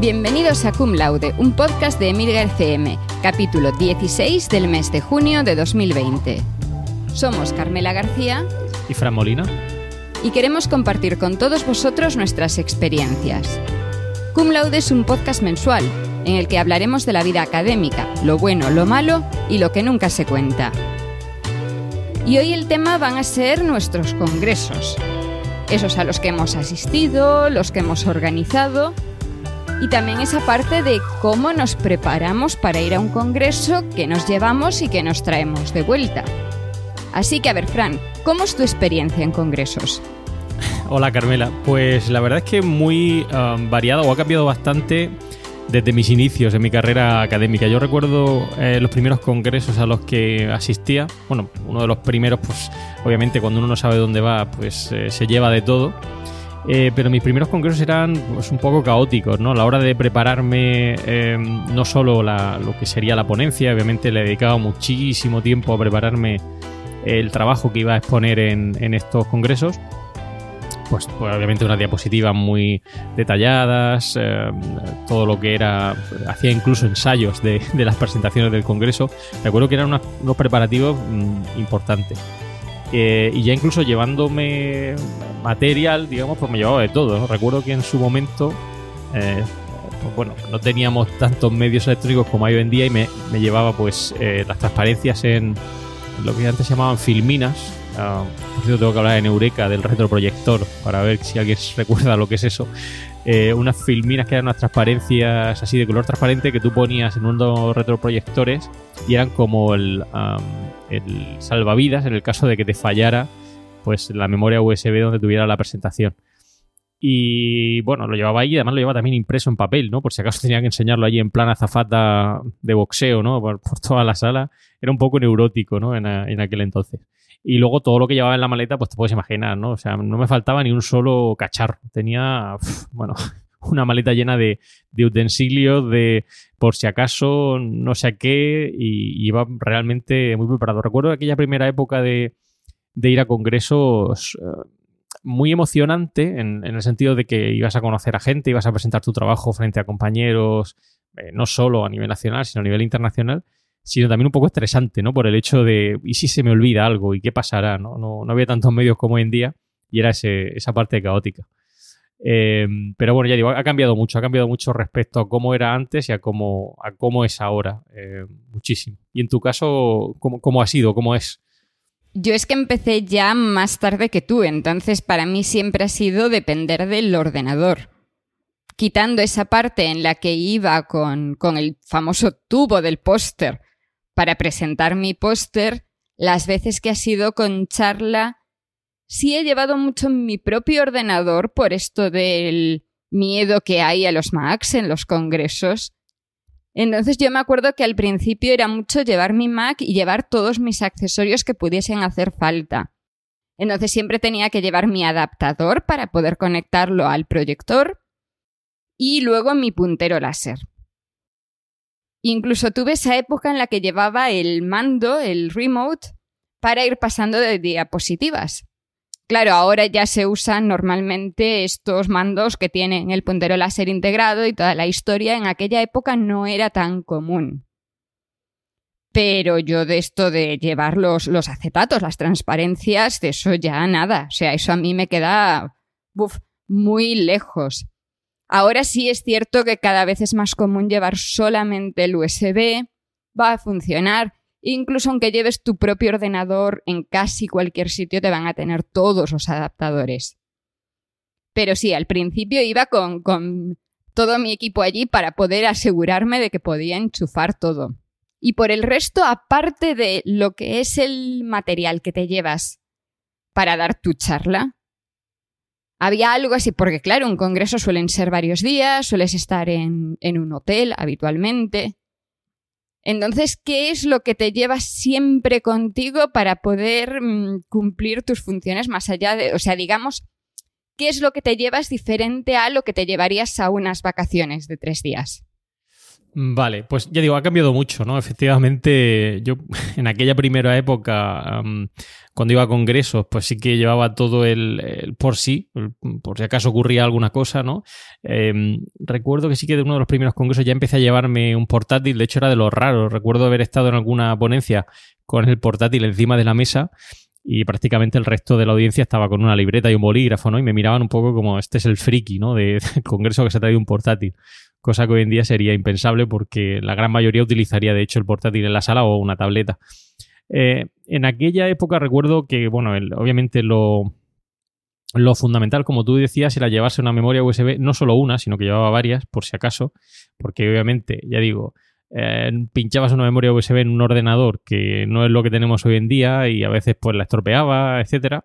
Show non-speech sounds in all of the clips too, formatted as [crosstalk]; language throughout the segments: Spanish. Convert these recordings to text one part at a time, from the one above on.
Bienvenidos a Cum Laude, un podcast de Emilga FM, capítulo 16 del mes de junio de 2020. Somos Carmela García y Fran Molina y queremos compartir con todos vosotros nuestras experiencias. Cum Laude es un podcast mensual en el que hablaremos de la vida académica, lo bueno, lo malo y lo que nunca se cuenta. Y hoy el tema van a ser nuestros congresos, esos a los que hemos asistido, los que hemos organizado y también esa parte de cómo nos preparamos para ir a un congreso que nos llevamos y que nos traemos de vuelta. Así que a ver, Fran, ¿cómo es tu experiencia en congresos? Hola Carmela, pues la verdad es que muy um, o ha cambiado bastante desde mis inicios en mi carrera académica. Yo recuerdo eh, los primeros congresos a los que asistía. Bueno, uno de los primeros, pues obviamente cuando uno no sabe dónde va, pues eh, se lleva de todo. Eh, pero mis primeros congresos eran pues, un poco caóticos, ¿no? A la hora de prepararme em, no solo lo que sería la ponencia, obviamente le he dedicado muchísimo tiempo a prepararme el trabajo que iba a exponer en, estos congresos. Pues, pues, obviamente unas diapositivas muy detalladas, em, todo lo que era, hacía incluso ensayos de, las presentaciones del Congreso. Recuerdo que eran unos preparativos mm, importantes. Eh, y ya incluso llevándome material, digamos, pues me llevaba de todo. Recuerdo que en su momento, eh, pues bueno, no teníamos tantos medios electrónicos como hay hoy en día y me, llevaba pues eh, las transparencias en lo que antes se llamaban filminas. Uh, por cierto, tengo que hablar en Eureka del retroproyector para ver si alguien [laughs] recuerda lo que es eso. unas filminas que eran unas transparencias así de color transparente que tú ponías en unos retroproyectores y eran como el, el salvavidas en el caso de que te fallara pues la memoria USB donde tuviera la presentación. Y bueno, lo llevaba ahí, además lo llevaba también impreso en papel, ¿no? Por si acaso [laughs] tenía que enseñarlo allí en plan azafata de boxeo, ¿no? Por, toda la sala. Era un poco neurótico, ¿no? En, aquel entonces. Y luego todo lo que llevaba en la maleta, pues te puedes imaginar, ¿no? O sea, no me faltaba ni un solo cacharro. Tenía, bueno, [laughs] una maleta llena de, utensilios, de por si acaso, no sé qué, y, iba realmente muy preparado. Recuerdo aquella primera época de, ir a congresos eh, muy emocionante en, el sentido de que ibas a conocer a gente, ibas a presentar tu trabajo frente a compañeros, eh, no solo a nivel nacional, sino a nivel internacional, sino también un poco estresante, ¿no? Por el hecho de, ¿y si se me olvida algo? ¿Y qué pasará? No, no, no había tantos medios como hoy en día y era esa parte caótica. Eh, pero bueno, ya digo, ha cambiado mucho, ha cambiado mucho respecto a cómo era antes y a cómo, a cómo es ahora. Eh, muchísimo. Y en tu caso, ¿cómo, ¿cómo, ha sido? ¿Cómo es? Yo es que empecé ya más tarde que tú, entonces para mí siempre ha sido depender del ordenador. Quitando esa parte en la que iba con, con el famoso tubo del póster para presentar mi póster, las veces que ha sido con charla sí he llevado mucho mi propio ordenador por esto del miedo que hay a los Macs en los congresos. Entonces yo me acuerdo que al principio era mucho llevar mi Mac y llevar todos mis accesorios que pudiesen hacer falta. Entonces siempre tenía que llevar mi adaptador para poder conectarlo al proyector y luego mi puntero láser. Incluso tuve esa época en la que llevaba el mando, el remote, para ir pasando de diapositivas. Claro, ahora ya se usan normalmente estos mandos que tienen el puntero láser integrado y toda la historia. En aquella época no era tan común. Pero yo de esto de llevar los, acetatos, las transparencias, de eso ya nada. O sea, eso a mí me queda muy lejos. Ahora sí es cierto que cada vez es más común llevar solamente el USB. Va a funcionar Incluso aunque lleves tu propio ordenador en casi cualquier sitio, te van a tener todos los adaptadores. Pero sí, al principio iba con, con todo mi equipo allí para poder asegurarme de que podía enchufar todo. Y por el resto, aparte de lo que es el material que te llevas para dar tu charla, había algo así, porque claro, un congreso suelen ser varios días, sueles estar en, en un hotel habitualmente. Entonces, ¿qué es lo que te llevas siempre contigo para poder mm, cumplir tus funciones más allá de, o sea, digamos, ¿qué es lo que te llevas diferente a lo que te llevarías a unas vacaciones de tres días? Vale, pues ya digo, ha cambiado mucho, ¿no? Efectivamente, yo [laughs] en aquella primera época, cuando iba a congresos, pues sí que llevaba todo el, por sí, por si acaso ocurría alguna cosa, ¿no? Em, recuerdo que sí que de uno de los primeros congresos ya empecé a llevarme un portátil, de hecho era de los raros, recuerdo haber estado en alguna ponencia con el portátil encima de la mesa y prácticamente el resto de la audiencia estaba con una libreta y un bolígrafo, ¿no? Y me miraban un poco como este es el friki, ¿no? De, [laughs] del congreso que se ha traído un portátil. Cosa que hoy en día sería impensable porque la gran mayoría utilizaría de hecho el portátil en la sala o una tableta. Eh, en aquella época recuerdo que, bueno, obviamente lo, lo fundamental, como tú decías, era llevarse una memoria USB, no solo una, sino que llevaba varias, por si acaso, porque obviamente, ya digo, eh, pinchabas una memoria USB en un ordenador que no es lo que tenemos hoy en día y a veces pues la estropeaba, etcétera.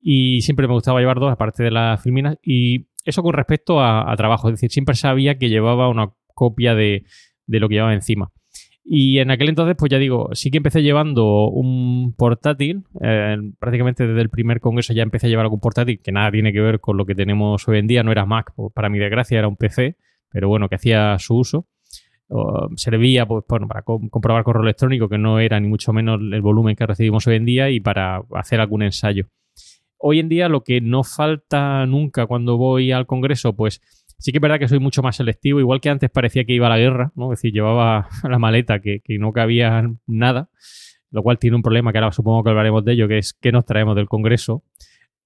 Y siempre me gustaba llevar dos, aparte de las filminas. Y eso con respecto a, trabajo, es decir, siempre sabía que llevaba una copia de, lo que llevaba encima. Y en aquel entonces, pues ya digo, sí que empecé llevando un portátil. Eh, prácticamente desde el primer congreso ya empecé a llevar algún portátil que nada tiene que ver con lo que tenemos hoy en día. No era Mac, pues, para mi desgracia era un PC, pero bueno, que hacía su uso servía pues, bueno, para comprobar correo electrónico, que no era ni mucho menos el volumen que recibimos hoy en día, y para hacer algún ensayo. Hoy en día lo que no falta nunca cuando voy al Congreso, pues sí que es verdad que soy mucho más selectivo, igual que antes parecía que iba a la guerra, ¿no? Es decir, llevaba [laughs] la maleta que, no cabía nada, lo cual tiene un problema que ahora supongo que hablaremos de ello, que es que nos traemos del Congreso.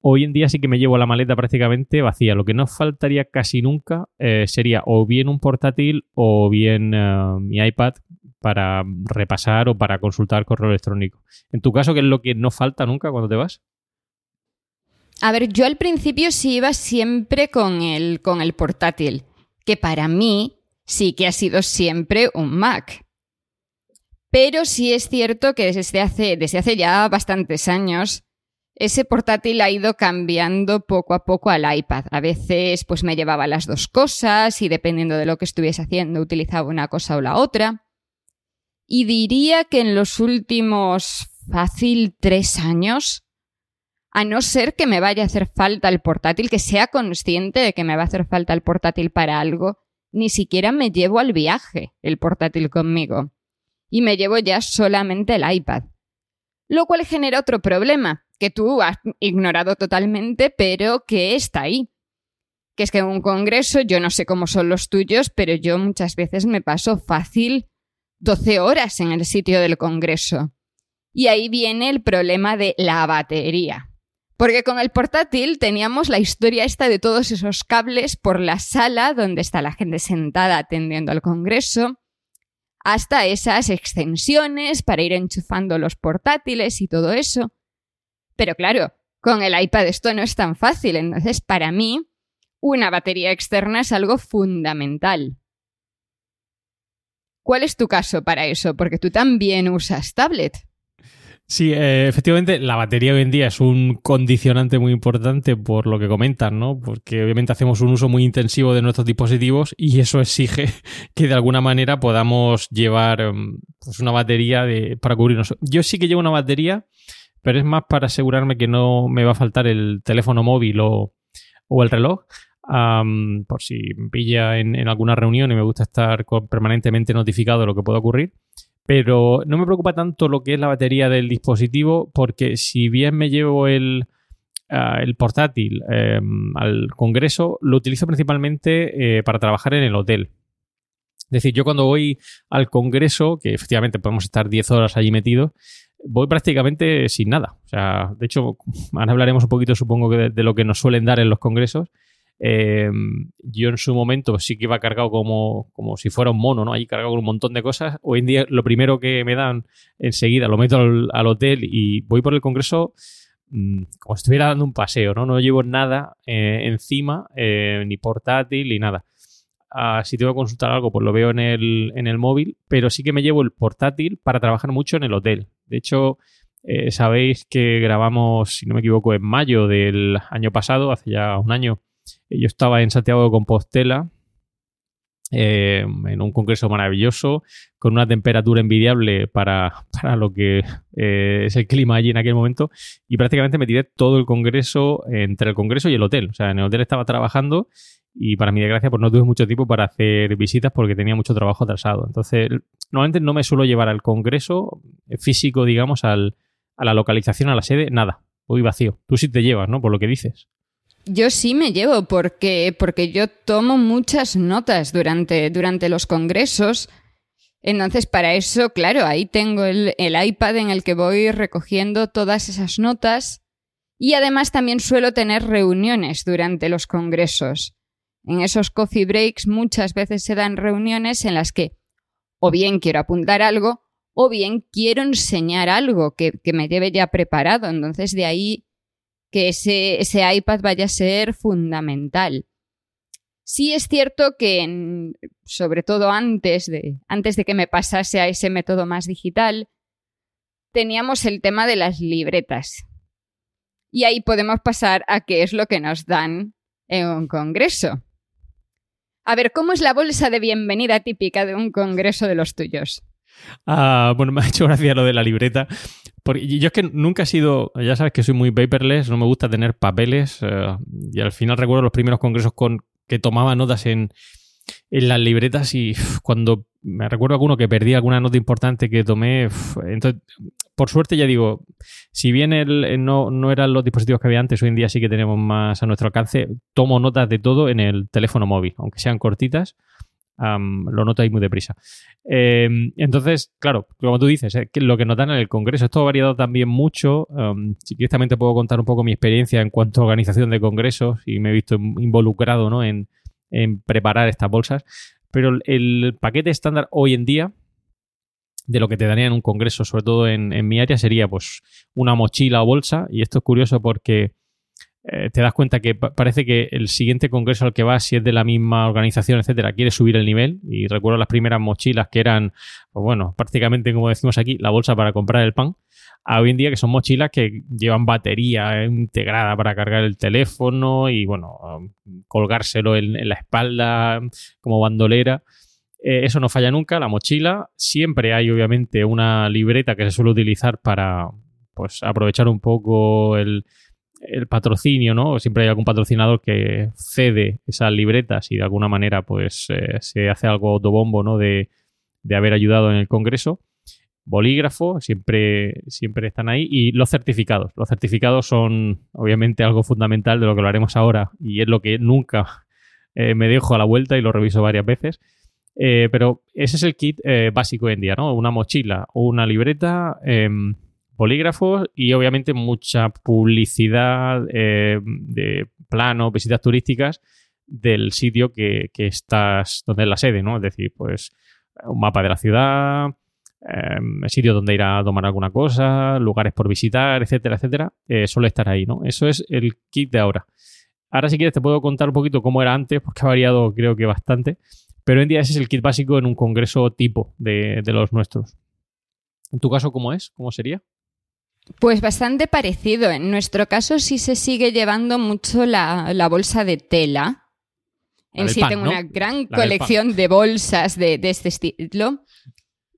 Hoy en día sí que me llevo la maleta prácticamente vacía. Lo que no faltaría casi nunca eh, sería o bien un portátil o bien eh, mi iPad para repasar o para consultar correo electrónico. En tu caso, ¿qué es lo que no falta nunca cuando te vas? A ver, yo al principio sí iba siempre con el, con el portátil, que para mí sí que ha sido siempre un Mac. Pero sí es cierto que desde hace, desde hace ya bastantes años ese portátil ha ido cambiando poco a poco al iPad. A veces pues me llevaba las dos cosas y dependiendo de lo que estuviese haciendo utilizaba una cosa o la otra. Y diría que en los últimos fácil tres años, a no ser que me vaya a hacer falta el portátil, que sea consciente de que me va a hacer falta el portátil para algo, ni siquiera me llevo al viaje el portátil conmigo. Y me llevo ya solamente el iPad. Lo cual genera otro problema, que tú has ignorado totalmente, pero que está ahí. Que es que en un congreso, yo no sé cómo son los tuyos, pero yo muchas veces me paso fácil 12 horas en el sitio del congreso. Y ahí viene el problema de la batería. Porque con el portátil teníamos la historia esta de todos esos cables por la sala donde está la gente sentada atendiendo al congreso, hasta esas extensiones para ir enchufando los portátiles y todo eso. Pero claro, con el iPad esto no es tan fácil, entonces para mí una batería externa es algo fundamental. ¿Cuál es tu caso para eso? Porque tú también usas tablet. Sí, eh, efectivamente, la batería hoy en día es un condicionante muy importante por lo que comentan, ¿no? Porque obviamente hacemos un uso muy intensivo de nuestros dispositivos y eso exige [laughs] que de alguna manera podamos llevar em, pues, una batería para cubrirnos. Yo sí que llevo una batería pero es más para asegurarme que no me va a faltar el teléfono móvil o, el reloj. por si me pilla en, alguna reunión y me gusta estar permanentemente notificado de lo que pueda ocurrir. Pero no me preocupa tanto lo que es la batería del dispositivo, porque si bien me llevo el, ah, el portátil em, al congreso, lo utilizo principalmente eh, para trabajar en el hotel. Es decir, yo cuando voy al congreso, que efectivamente podemos estar 10 horas allí metidos, voy prácticamente sin nada. O sea, de hecho, [laughs] ahora hablaremos un poquito, supongo, de, lo que nos suelen dar en los congresos. Eh, yo en su momento sí que iba cargado como, como si fuera un mono, ¿no? Ahí cargado con un montón de cosas. Hoy en día lo primero que me dan enseguida lo meto al, hotel y voy por el congreso mm, como si estuviera dando un paseo, ¿no? No llevo nada eh, encima, eh, ni portátil, ni nada si tengo que consultar algo, pues lo veo en el, en el móvil, pero sí que me llevo el portátil para trabajar mucho en el hotel. De hecho, eh, sabéis que grabamos, si no me equivoco, en mayo del año pasado, hace ya un año. Yo estaba en Santiago de Compostela eh, en un congreso maravilloso, con una temperatura envidiable para, [laughs] para lo que eh, es el clima allí en aquel momento, y prácticamente me tiré todo el congreso entre el congreso y el hotel. O sea, en el hotel estaba trabajando y para mi desgracia pues no tuve mucho tiempo para hacer visitas porque tenía mucho trabajo atrasado. Entonces, normalmente no me suelo llevar al congreso físico, digamos, al, a la localización, a la sede, nada. Voy vacío. Tú sí te llevas, ¿no? Por lo que dices. Yo sí me llevo porque, porque yo tomo muchas notas durante, durante los congresos. Entonces, para eso, claro, ahí tengo el, el iPad en el que voy recogiendo todas esas notas. Y además también suelo tener reuniones durante los congresos. En esos coffee breaks muchas veces se dan reuniones en las que o bien quiero apuntar algo o bien quiero enseñar algo que, que me lleve ya preparado. Entonces de ahí que ese, ese iPad vaya a ser fundamental. Sí es cierto que, sobre todo antes de, antes de que me pasase a ese método más digital, teníamos el tema de las libretas. Y ahí podemos pasar a qué es lo que nos dan en un congreso. A ver, ¿cómo es la bolsa de bienvenida típica de un congreso de los tuyos? Ah, bueno, [laughs] me ha hecho gracia lo de la libreta. Porque yo es que nunca he sido, ya sabes que soy muy paperless, no me gusta tener papeles. Eh, y al final recuerdo los primeros congresos con que tomaba notas en, en las libretas y cuando me recuerdo alguno que perdí alguna nota importante que tomé, entonces, por suerte ya digo, si bien el, no, no, eran los dispositivos que había antes, hoy en día sí que tenemos más a nuestro alcance, tomo notas de todo en el teléfono móvil, aunque sean cortitas, lo ahí muy deprisa. Em, entonces, claro, como tú dices, eh, lo que notan en el Congreso, esto ha variado también mucho. si quieres puedo contar un poco mi experiencia en cuanto a organización de congresos y me he visto involucrado ¿no? en, en preparar estas bolsas. Pero el paquete estándar hoy en día de lo que te daría en un congreso, sobre todo en, en, mi área, sería pues una mochila o bolsa. Y esto es curioso porque eh, te das cuenta que parece que el siguiente congreso al que vas, si es de la misma organización, etcétera, quiere subir el nivel. Y recuerdo las primeras mochilas que eran, pues bueno, prácticamente como decimos aquí, la bolsa para comprar el pan. A hoy en día que son mochilas que llevan batería integrada para cargar el teléfono y, bueno, colgárselo en, la espalda como bandolera. Eh, eso no falla nunca, la mochila. Siempre hay, obviamente, una libreta que se suele utilizar para pues aprovechar un poco el, el patrocinio, ¿no? Siempre hay algún patrocinador que cede esas libretas y de alguna manera pues eh, se hace algo autobombo, ¿no? De, de, haber ayudado en el Congreso. Bolígrafo, siempre, siempre están ahí. Y los certificados. Los certificados son obviamente algo fundamental de lo que lo haremos ahora y es lo que nunca eh, me dejo a la vuelta y lo reviso varias veces. Eh, pero ese es el kit básico en día, ¿no? Una mochila o una libreta em, polígrafos y obviamente mucha publicidad eh, de plano, visitas turísticas del sitio que, estás, donde es la sede, ¿no? Es decir, pues un mapa de la ciudad, eh, sitio donde ir a tomar alguna cosa, lugares por visitar, etcétera, etcétera, eh, suele estar ahí, ¿no? Eso es el kit de ahora. Ahora si quieres te puedo contar un poquito cómo era antes, porque ha variado creo que bastante, pero hoy en día ese es el kit básico en un congreso tipo de, de los nuestros. ¿En tu caso cómo es? ¿Cómo sería? Pues bastante parecido. En nuestro caso sí se sigue llevando mucho la, bolsa de tela. En sí tengo una gran colección de bolsas de, este estilo.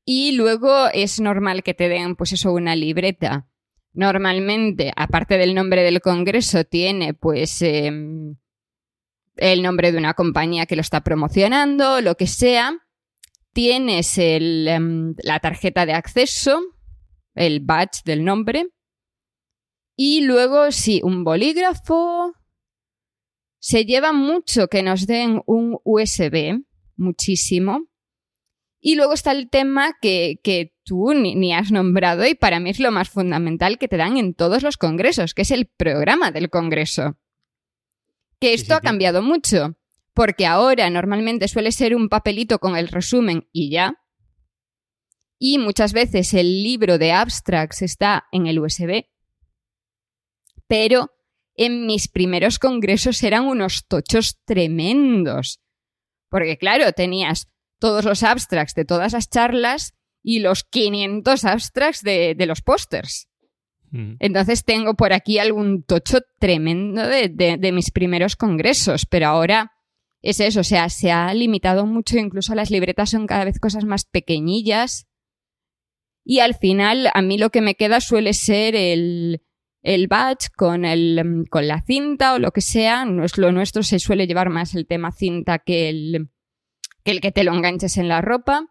Y luego es normal que te den, pues eso, una libreta. Normalmente, aparte del nombre del congreso, tiene pues em, el nombre de una compañía que lo está promocionando, lo que sea. Tienes em, la tarjeta de acceso, el badge del nombre. Y luego, sí, un bolígrafo. Se lleva mucho que nos den un USB, muchísimo. Y luego está el tema que, que tú ni, has nombrado y para mí es lo más fundamental que te dan en todos los congresos, que es el programa del congreso. Que esto ha cambiado mucho, porque ahora normalmente suele ser un papelito con el resumen y ya, y muchas veces el libro de abstracts está en el USB, pero en mis primeros congresos eran unos tochos tremendos. Porque claro, tenías todos los abstracts de todas las charlas y los 500 abstracts de, los pósters. Mm. Entonces tengo por aquí algún tocho tremendo de, de, mis primeros congresos, pero ahora es eso, o sea, se ha limitado mucho, incluso las libretas son cada vez cosas más pequeñillas. Y al final, a mí lo que me queda suele ser el, el badge con, el, con la cinta o lo que sea. Lo nuestro, se suele llevar más el tema cinta que el que, el que te lo enganches en la ropa.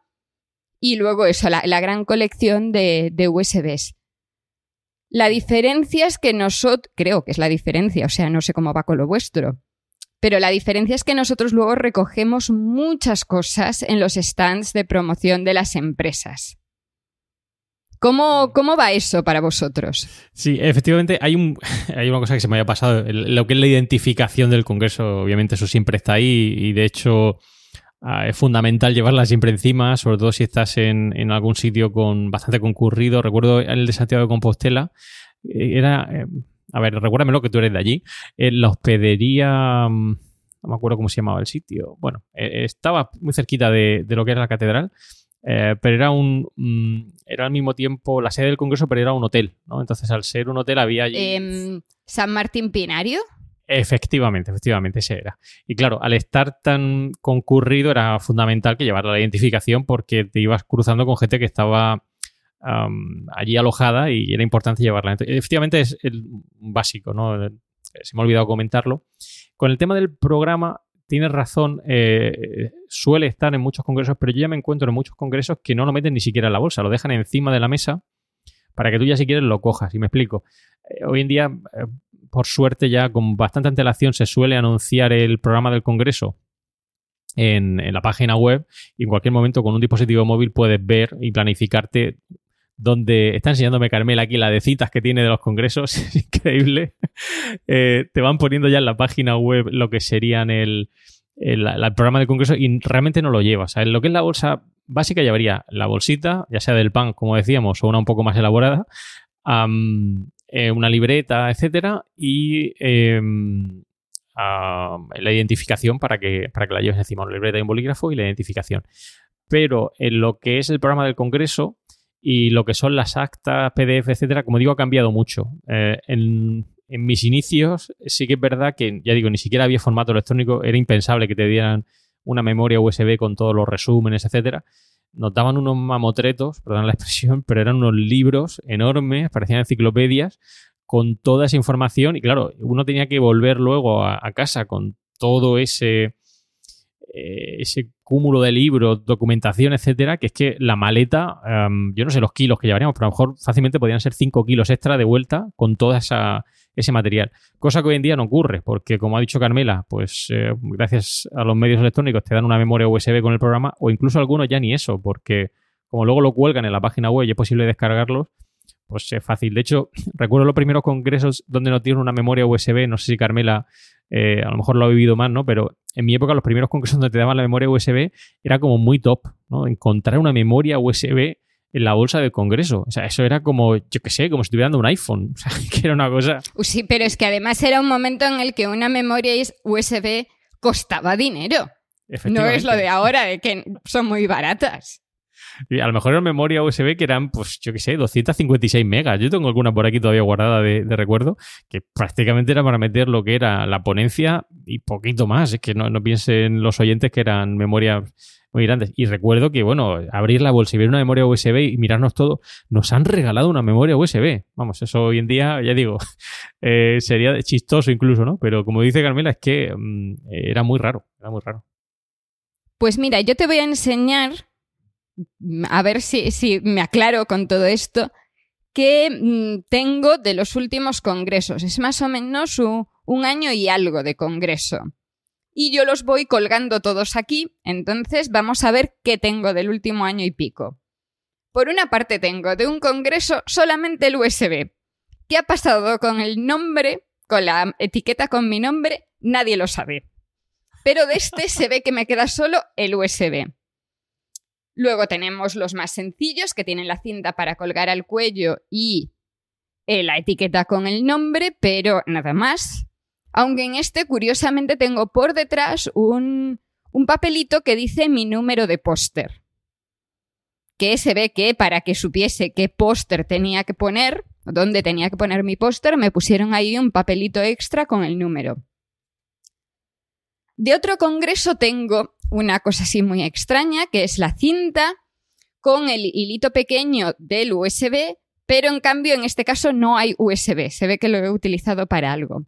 Y luego eso, la, la gran colección de, de USBs. La diferencia es que nosotros, creo que es la diferencia, o sea, no sé cómo va con lo vuestro, pero la diferencia es que nosotros luego recogemos muchas cosas en los stands de promoción de las empresas. ¿Cómo, ¿Cómo, va eso para vosotros? Sí, efectivamente, hay, un, [laughs] hay una cosa que se me había pasado. Lo que es la identificación del Congreso, obviamente, eso siempre está ahí y de hecho Ah, es fundamental llevarla siempre encima, sobre todo si estás en, en, algún sitio con bastante concurrido. Recuerdo el de Santiago de Compostela, eh, era, eh, a ver, recuérdamelo que tú eres de allí, en la hospedería, mm, no me acuerdo cómo se llamaba el sitio, bueno, eh, estaba muy cerquita de, de, lo que era la catedral. Pero era un mm, era al mismo tiempo la sede del congreso pero era un hotel ¿no? entonces al ser un hotel había allí eh, San Martín Pinario Efectivamente, efectivamente, ese era. Y claro, al estar tan concurrido era fundamental que llevara la identificación porque te ibas cruzando con gente que estaba um, allí alojada y era importante llevarla. efectivamente es el básico, ¿no? Se me ha olvidado comentarlo. Con el tema del programa, tienes razón, eh, suele estar en muchos congresos, pero yo ya me encuentro en muchos congresos que no lo meten ni siquiera en la bolsa, lo dejan encima de la mesa para que tú ya si quieres lo cojas. Y me explico. Eh, hoy en día, eh, por suerte ya con bastante antelación se suele anunciar el programa del Congreso en, la página web y en cualquier momento con un dispositivo móvil puedes ver y planificarte donde está enseñándome Carmela aquí la de citas que tiene de los congresos, [laughs] es increíble. Eh, te van poniendo ya en la página web lo que serían el, el, programa del congreso y realmente no lo llevas. O lo que es la bolsa básica llevaría la bolsita, ya sea del pan, como decíamos, o una un poco más elaborada, eh, una libreta, etcétera, y em, la identificación para que, para que la lleves encima, una libreta y un bolígrafo y la identificación. Pero en lo que es el programa del Congreso y lo que son las actas, PDF, etcétera, como digo, ha cambiado mucho. Eh, en, en mis inicios sí que es verdad que, ya digo, ni siquiera había formato electrónico, era impensable que te dieran una memoria USB con todos los resúmenes, etcétera nos daban unos mamotretos, perdón la expresión, [laughs] pero eran unos libros enormes, parecían enciclopedias, con toda esa información. Y claro, uno tenía que volver luego a, casa con todo ese, eh, ese cúmulo de libros, documentación, etcétera, que es que la maleta, um, yo no sé los kilos que llevaríamos, pero a lo mejor fácilmente podrían ser 5 kilos extra de vuelta con esa ese material. Cosa que hoy en día no ocurre, porque como ha dicho Carmela, pues eh, gracias a los medios electrónicos te dan una memoria USB con el programa, o incluso algunos ya ni eso, porque como luego lo cuelgan en la página web y es posible descargarlos, pues es fácil. De hecho, [laughs] recuerdo los primeros congresos donde no tienen una memoria USB, no sé si Carmela eh, a lo mejor lo ha vivido más, ¿no? Pero en mi época los primeros congresos donde te daban la memoria USB era como muy top, ¿no? Encontrar una memoria USB en la bolsa del Congreso. O sea, eso era como, yo qué sé, como si estuviera dando un iPhone. [laughs] O sea, que era una cosa. Sí, pero es que además era un momento en el que una memoria USB costaba dinero. No es lo de ahora, de que son muy baratas. Y a lo mejor era memoria USB que eran, pues, yo qué sé, 256 megas. Yo tengo alguna por aquí todavía guardada de, recuerdo, que prácticamente era para meter lo que era la ponencia y poquito más. Es que no, no piensen los oyentes que eran memoria muy grandes. Y recuerdo que, bueno, abrir la bolsa y ver una memoria USB y mirarnos todo, nos han regalado una memoria USB. Vamos, eso hoy en día, ya digo, [laughs] eh, sería chistoso incluso, ¿no? Pero como dice Carmela, es que mm, era muy raro, era muy raro. Pues mira, yo te voy a enseñar, a ver si, me aclaro con todo esto, que mm, tengo de los últimos congresos. Es más o menos un año y algo de congreso y yo los voy colgando todos aquí, entonces vamos a ver qué tengo del último año y pico. Por una parte tengo de un congreso solamente el USB. ¿Qué ha pasado con el nombre, con la etiqueta con mi nombre? Nadie lo sabe. Pero de este se ve que me queda solo el USB. Luego tenemos los más sencillos que tienen la cinta para colgar al cuello y eh, la etiqueta con el nombre, pero nada más. Aunque en este, curiosamente, tengo por detrás un, un papelito que dice mi número de póster. Que se ve que para que supiese qué póster tenía que poner, dónde tenía que poner mi póster, me pusieron ahí un papelito extra con el número. De otro congreso tengo una cosa así muy extraña, que es la cinta con el hilito pequeño del USB, pero en cambio en este caso no hay USB, se ve que lo he utilizado para algo.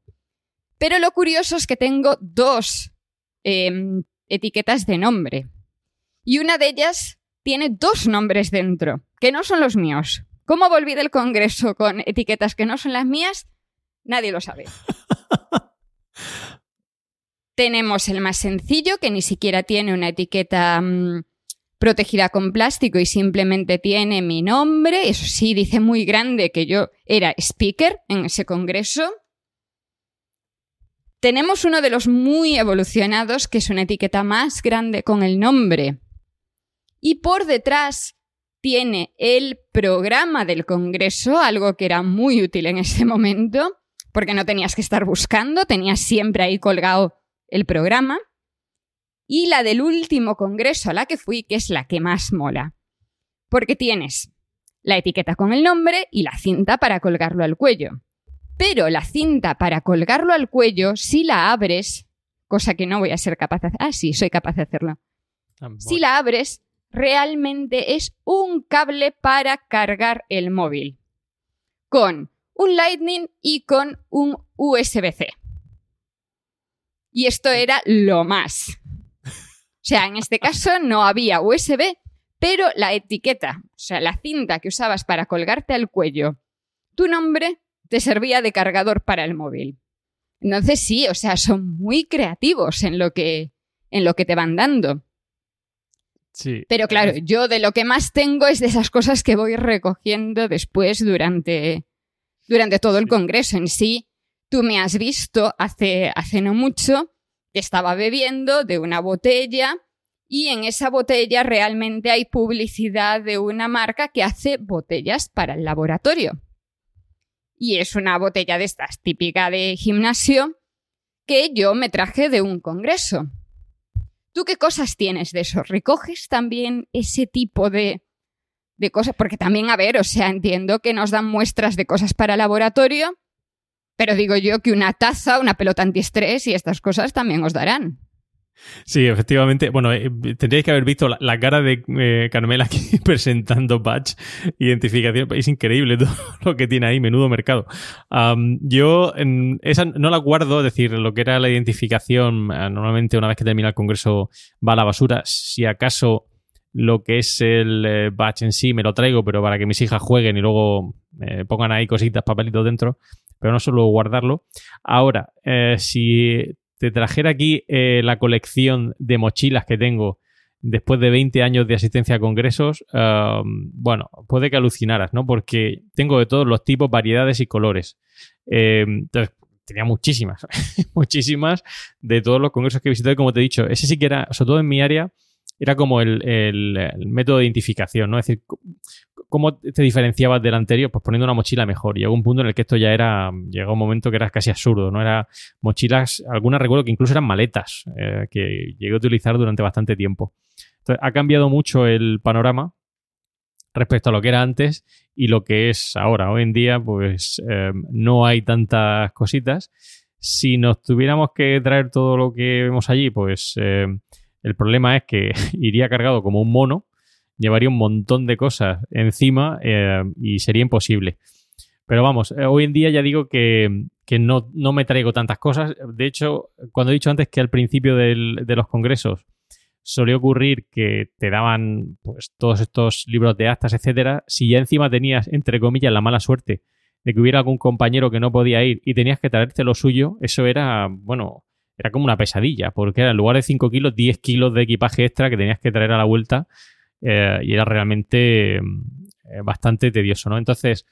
Pero lo curioso es que tengo dos em, etiquetas de nombre y una de ellas tiene dos nombres dentro, que no son los míos. ¿Cómo volví del Congreso con etiquetas que no son las mías? Nadie lo sabe. [laughs] Tenemos el más sencillo, que ni siquiera tiene una etiqueta mm, protegida con plástico y simplemente tiene mi nombre. Eso sí, dice muy grande que yo era speaker en ese congreso. Tenemos uno de los muy evolucionados, que es una etiqueta más grande con el nombre. Y por detrás tiene el programa del Congreso, algo que era muy útil en ese momento, porque no tenías que estar buscando, tenías siempre ahí colgado el programa. Y la del último Congreso a la que fui, que es la que más mola, porque tienes la etiqueta con el nombre y la cinta para colgarlo al cuello. Pero la cinta para colgarlo al cuello, si la abres, cosa que no voy a ser capaz de hacer. Ah, sí, soy capaz de hacerlo. Ah, si la abres, realmente es un cable para cargar el móvil. Con un Lightning y con un USB-C. Y esto era lo más. O sea, en este caso no había USB, pero la etiqueta, o sea, la cinta que usabas para colgarte al cuello, tu nombre te servía de cargador para el móvil. Entonces sí, o sea, son muy creativos en lo que, en lo que te van dando. Pero claro, yo de lo que más tengo es de esas cosas que voy recogiendo después durante, durante todo el congreso en sí. Tú me has visto hace, hace no mucho estaba bebiendo de una botella y en esa botella realmente hay publicidad de una marca que hace botellas para el laboratorio. Y es una botella de estas típica de gimnasio que yo me traje de un congreso. ¿Tú qué cosas tienes de eso? ¿Recoges también ese tipo de, de cosas? Porque también, a ver, o sea, entiendo que nos dan muestras de cosas para laboratorio, pero digo yo que una taza, una pelota antiestrés y estas cosas también os darán. Sí, efectivamente. Bueno, eh, tendríais que haber visto la, cara de eh, Carmela aquí [laughs] presentando batch identificación. Es increíble [laughs] todo lo que tiene ahí, menudo mercado. yo esa no la guardo, es decir, lo que era la identificación, eh, normalmente una vez que termina el congreso va a la basura. Si acaso lo que es el batch en sí me lo traigo, pero para que mis hijas jueguen y luego pongan ahí cositas, papelitos dentro, pero no solo guardarlo. Ahora, si te trajera aquí eh, la colección de mochilas que tengo después de 20 años de asistencia a congresos, bueno, puede que alucinaras, ¿no? Porque tengo de todos los tipos, variedades y colores. Em, entonces, tenía muchísimas, [laughs] muchísimas de todos los congresos que y como te he dicho, ese sí que era, sobre todo en mi área, era como el, método de identificación, ¿no? Es decir, ¿cómo te diferenciabas del anterior? Pues poniendo una mochila mejor. Llegó un punto en el que esto ya era, llegó un momento que era casi absurdo, ¿no? Era mochilas, algunas recuerdo que incluso eran maletas, eh, que llegué a utilizar durante bastante tiempo. Entonces, ha cambiado mucho el panorama respecto a lo que era antes y lo que es ahora. Hoy en día, pues eh, no hay tantas cositas. Si nos tuviéramos que traer todo lo que vemos allí, pues eh, el problema es que [laughs] iría cargado como un mono, llevaría un montón de cosas encima eh, y sería imposible. Pero vamos, eh, hoy en día ya digo que, no, no, me traigo tantas cosas. De hecho, cuando he dicho antes que al principio de los congresos solía ocurrir que te daban pues todos estos libros de actas, etcétera, si ya encima tenías, entre comillas, la mala suerte de que hubiera algún compañero que no podía ir y tenías que traerte lo suyo, eso era, bueno, era como una pesadilla, porque era en lugar de 5 kilos, 10 kilos de equipaje extra que tenías que traer a la vuelta eh, y era realmente mm, eh, bastante tedioso, ¿no? Entonces,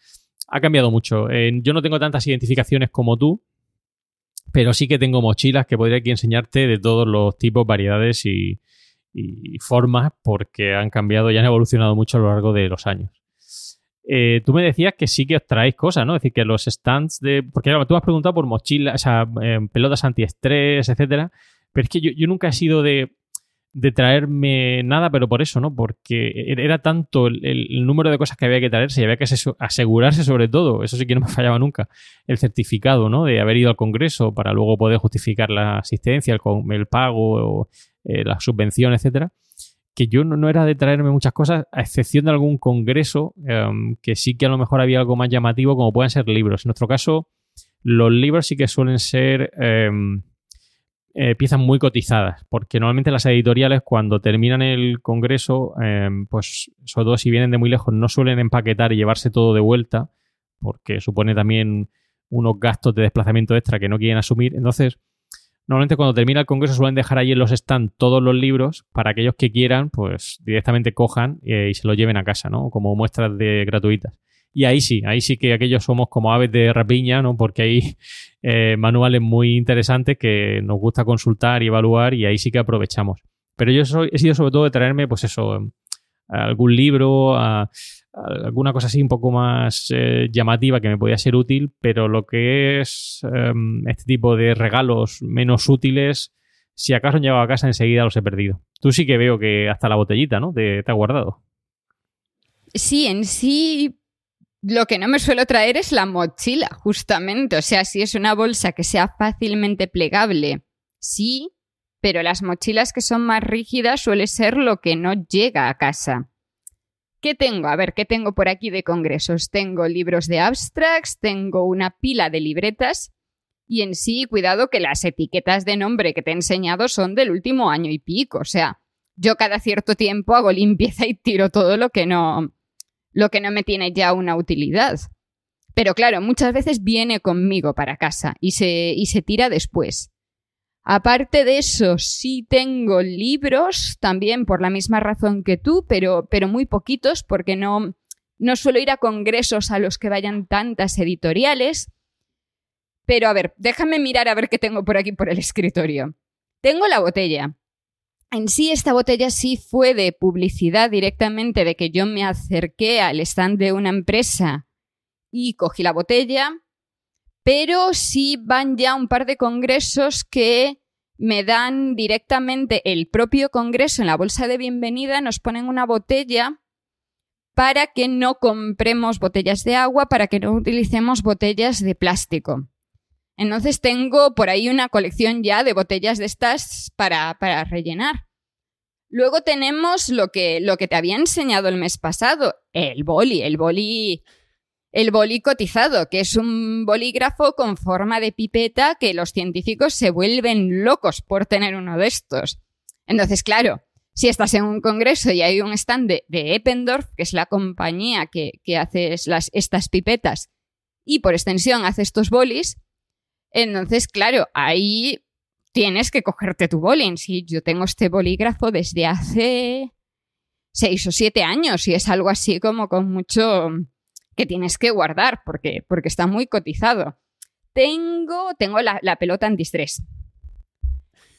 ha cambiado mucho. yo no tengo tantas identificaciones como tú, pero sí que tengo mochilas que podría enseñarte de todos los tipos, variedades y formas, porque han cambiado y han evolucionado mucho a lo largo de los años. Eh, tú me decías que sí que os traéis cosas, ¿no? Es decir, que los stands de. Porque claro, tú has preguntado por mochilas, o sea, eh, pelotas antiestrés, etcétera. Pero es que yo, nunca he sido de, traerme nada, pero por eso, ¿no? Porque e-, era tanto el, número de cosas que había que traerse y había que asegurarse sobre todo, eso sí que no me [laughs] fallaba nunca, el certificado, ¿no? De haber ido al Congreso para luego poder justificar la asistencia, el, pago, eh, la subvención, etcétera, que yo no, era de traerme muchas cosas, a excepción de algún Congreso, em, que sí que a lo mejor había algo más llamativo, como pueden ser libros. En nuestro caso, los libros sí que suelen ser... Em, eh, piezas muy cotizadas, porque normalmente las editoriales cuando terminan el congreso, em, pues sobre todo si vienen de muy lejos, no suelen empaquetar y llevarse todo de vuelta, porque supone también unos gastos de desplazamiento extra que no quieren asumir. Entonces, normalmente cuando termina el congreso suelen dejar ahí en los stands todos los libros para aquellos que quieran, pues directamente cojan eh, y se los lleven a casa, ¿no? Como muestras de gratuitas. Y ahí sí, ahí sí que aquellos somos como aves de rapiña, ¿no? Porque hay eh, manuales muy interesantes que nos gusta consultar y evaluar y ahí sí que aprovechamos. Pero yo soy, he sido sobre todo de traerme, pues eso, algún libro, alguna cosa así un poco más eh, llamativa que me podía ser útil, pero lo que es em, este tipo de regalos menos útiles, si acaso han llegado a casa enseguida los he perdido. Tú sí que veo que hasta la botellita, ¿no? Te, te guardado. Sí, en sí lo que no me suelo traer es la mochila, justamente. O sea, si es una bolsa que sea fácilmente plegable, sí, pero las mochilas que son más rígidas suele ser lo que no llega a casa. ¿Qué tengo? A ver, ¿qué tengo por aquí de congresos? Tengo libros de abstracts, tengo una pila de libretas y en sí, cuidado que las etiquetas de nombre que te he enseñado son del último año y pico. O sea, yo cada cierto tiempo hago limpieza y tiro todo lo que no, lo que no me tiene ya una utilidad. Pero claro, muchas veces viene conmigo para casa y se, y se tira después. Aparte de eso, sí tengo libros, también por la misma razón que tú, pero, pero muy poquitos, porque no, no suelo ir a congresos a los que vayan tantas editoriales. Pero a ver, déjame mirar a ver qué tengo por aquí por el escritorio. Tengo la botella. En sí, esta botella sí fue de publicidad directamente, de que yo me acerqué al stand de una empresa y cogí la botella, pero sí van ya un par de congresos que me dan directamente el propio congreso en la bolsa de bienvenida, nos ponen una botella para que no compremos botellas de agua, para que no utilicemos botellas de plástico. Entonces tengo por ahí una colección ya de botellas de estas para, para rellenar. Luego tenemos lo que, lo que te había enseñado el mes pasado, el boli, el boli, el boli cotizado, que es un bolígrafo con forma de pipeta que los científicos se vuelven locos por tener uno de estos. Entonces, claro, si estás en un congreso y hay un stand de, Eppendorf, que es la compañía que, hace estas pipetas y por extensión hace estos bolis, entonces, claro, ahí tienes que cogerte tu boli. Sí, yo tengo este bolígrafo desde hace seis o siete años y es algo así como con mucho que tienes que guardar porque, porque está muy cotizado. Tengo, tengo la, pelota antistrés.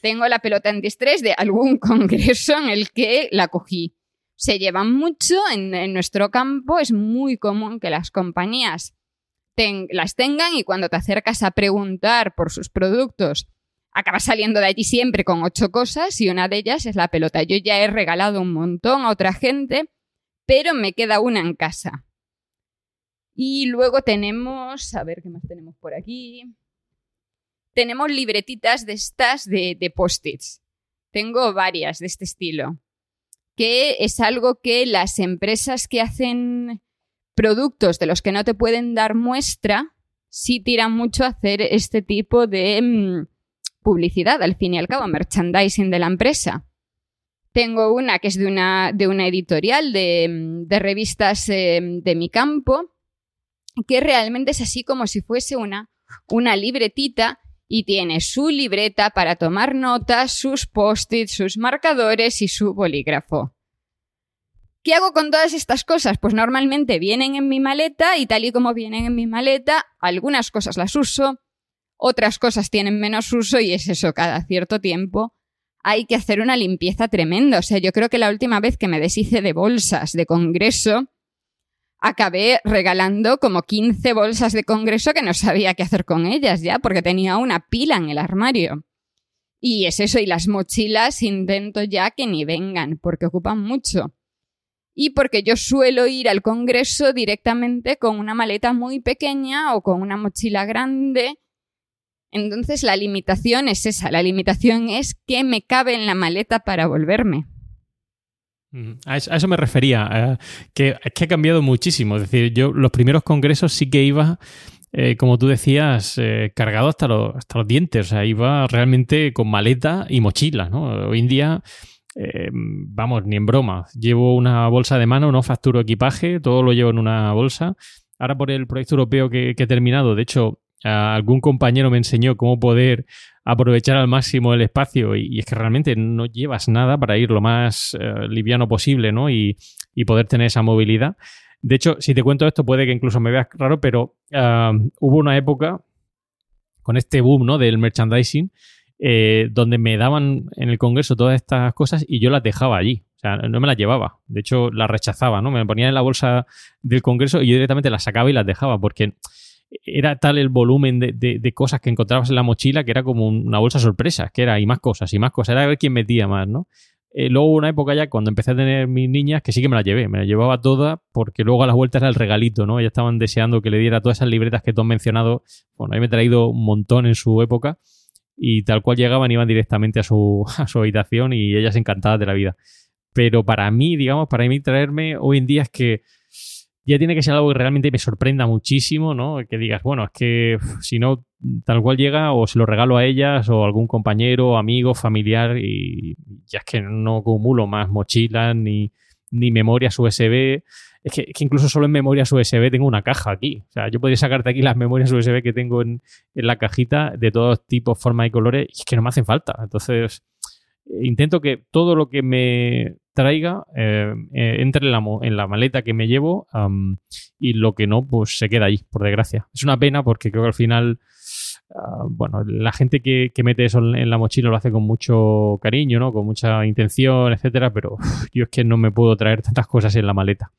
Tengo la pelota antistrés de algún [laughs] congreso en el que la cogí. Se llevan mucho en, nuestro campo, es muy común que las compañías las tengan y cuando te acercas a preguntar por sus productos, acabas saliendo de allí siempre con ocho cosas y una de ellas es la pelota. Yo ya he regalado un montón a otra gente, pero me queda una en casa. Y luego tenemos, a ver qué más tenemos por aquí. Tenemos libretitas de estas de, de post-its. Tengo varias de este estilo, que es algo que las empresas que hacen productos de los que no te pueden dar muestra, sí tiran mucho a hacer este tipo de mm, publicidad, al fin y al cabo, merchandising de la empresa. Tengo una que es de una, de una editorial de, mm, revistas eh, de mi campo, que realmente es así como si fuese una, una libretita y tiene su libreta para tomar notas, sus post-its, sus marcadores y su bolígrafo. ¿Qué hago con todas estas cosas? Pues normalmente vienen en mi maleta y tal y como vienen en mi maleta, algunas cosas las uso, otras cosas tienen menos uso y es eso, cada cierto tiempo hay que hacer una limpieza tremenda. O sea, yo creo que la última vez que me deshice de bolsas de congreso, acabé regalando como 15 bolsas de congreso que no sabía qué hacer con ellas ya, porque tenía una pila en el armario. Y es eso, y las mochilas intento ya que ni vengan, porque ocupan mucho. Y porque yo suelo ir al Congreso directamente con una maleta muy pequeña o con una mochila grande. Entonces la limitación es esa, la limitación es que me cabe en la maleta para volverme. A eso, me refería, eh, que es que ha cambiado muchísimo. Es decir, yo los primeros congresos sí que iba, eh, como tú decías, eh, cargado hasta los, hasta los dientes. O sea, iba realmente con maleta y mochila, ¿no? Hoy en día, vamos, ni en broma. Llevo una bolsa de mano, no facturo equipaje, todo lo llevo en una bolsa. Ahora por el proyecto europeo que he terminado, de hecho, algún compañero me enseñó cómo poder aprovechar al máximo el espacio y, es que realmente no llevas nada para ir lo más eh, liviano posible, ¿no? Y, poder tener esa movilidad. De hecho, si te cuento esto puede que incluso me veas raro, pero hubo una época con este boom, ¿no? Del merchandising, eh, donde me daban en el Congreso todas estas cosas y yo las dejaba allí. O sea, no me las llevaba. De hecho, las rechazaba, ¿no? Me ponía en la bolsa del Congreso y yo directamente las sacaba y las dejaba porque era tal el volumen de, cosas que encontrabas en la mochila que era como una bolsa sorpresa, que era y más cosas y más cosas, era ver quién metía más, ¿no? Eh, luego hubo una época ya cuando empecé a tener mis niñas que sí que me las llevé, me las llevaba todas porque luego a las vueltas era el regalito, ¿no? Ellas estaban deseando que le diera todas esas libretas que tú has mencionado. Bueno, a mí me he traído un montón en su época y tal cual llegaban iban directamente a su, [laughs] a su habitación y ellas encantadas de la vida. Pero para mí, digamos, para mí traerme hoy en día es que ya tiene que ser algo que realmente me sorprenda muchísimo, ¿no? Que digas, bueno, es que si no, tal cual llega, o se lo regalo a ellas, o a algún compañero, amigo, familiar, y ya es que no acumulo más mochilas ni, ni memorias USB. Es que, incluso solo en memorias USB tengo una caja aquí. O sea, yo podría sacarte aquí las memorias USB que tengo en, en la cajita de todos tipos, formas y colores, y es que no me hacen falta. Entonces, intento que todo lo que me traiga eh, eh, entre en la, en la, maleta que me llevo y lo que no, pues se queda ahí, por desgracia. Es una pena porque creo que al final, ah, bueno, la gente que, mete eso en la mochila lo hace con mucho cariño, ¿no? Con mucha intención, etcétera, pero [laughs] yo es que no me puedo traer tantas cosas en la maleta.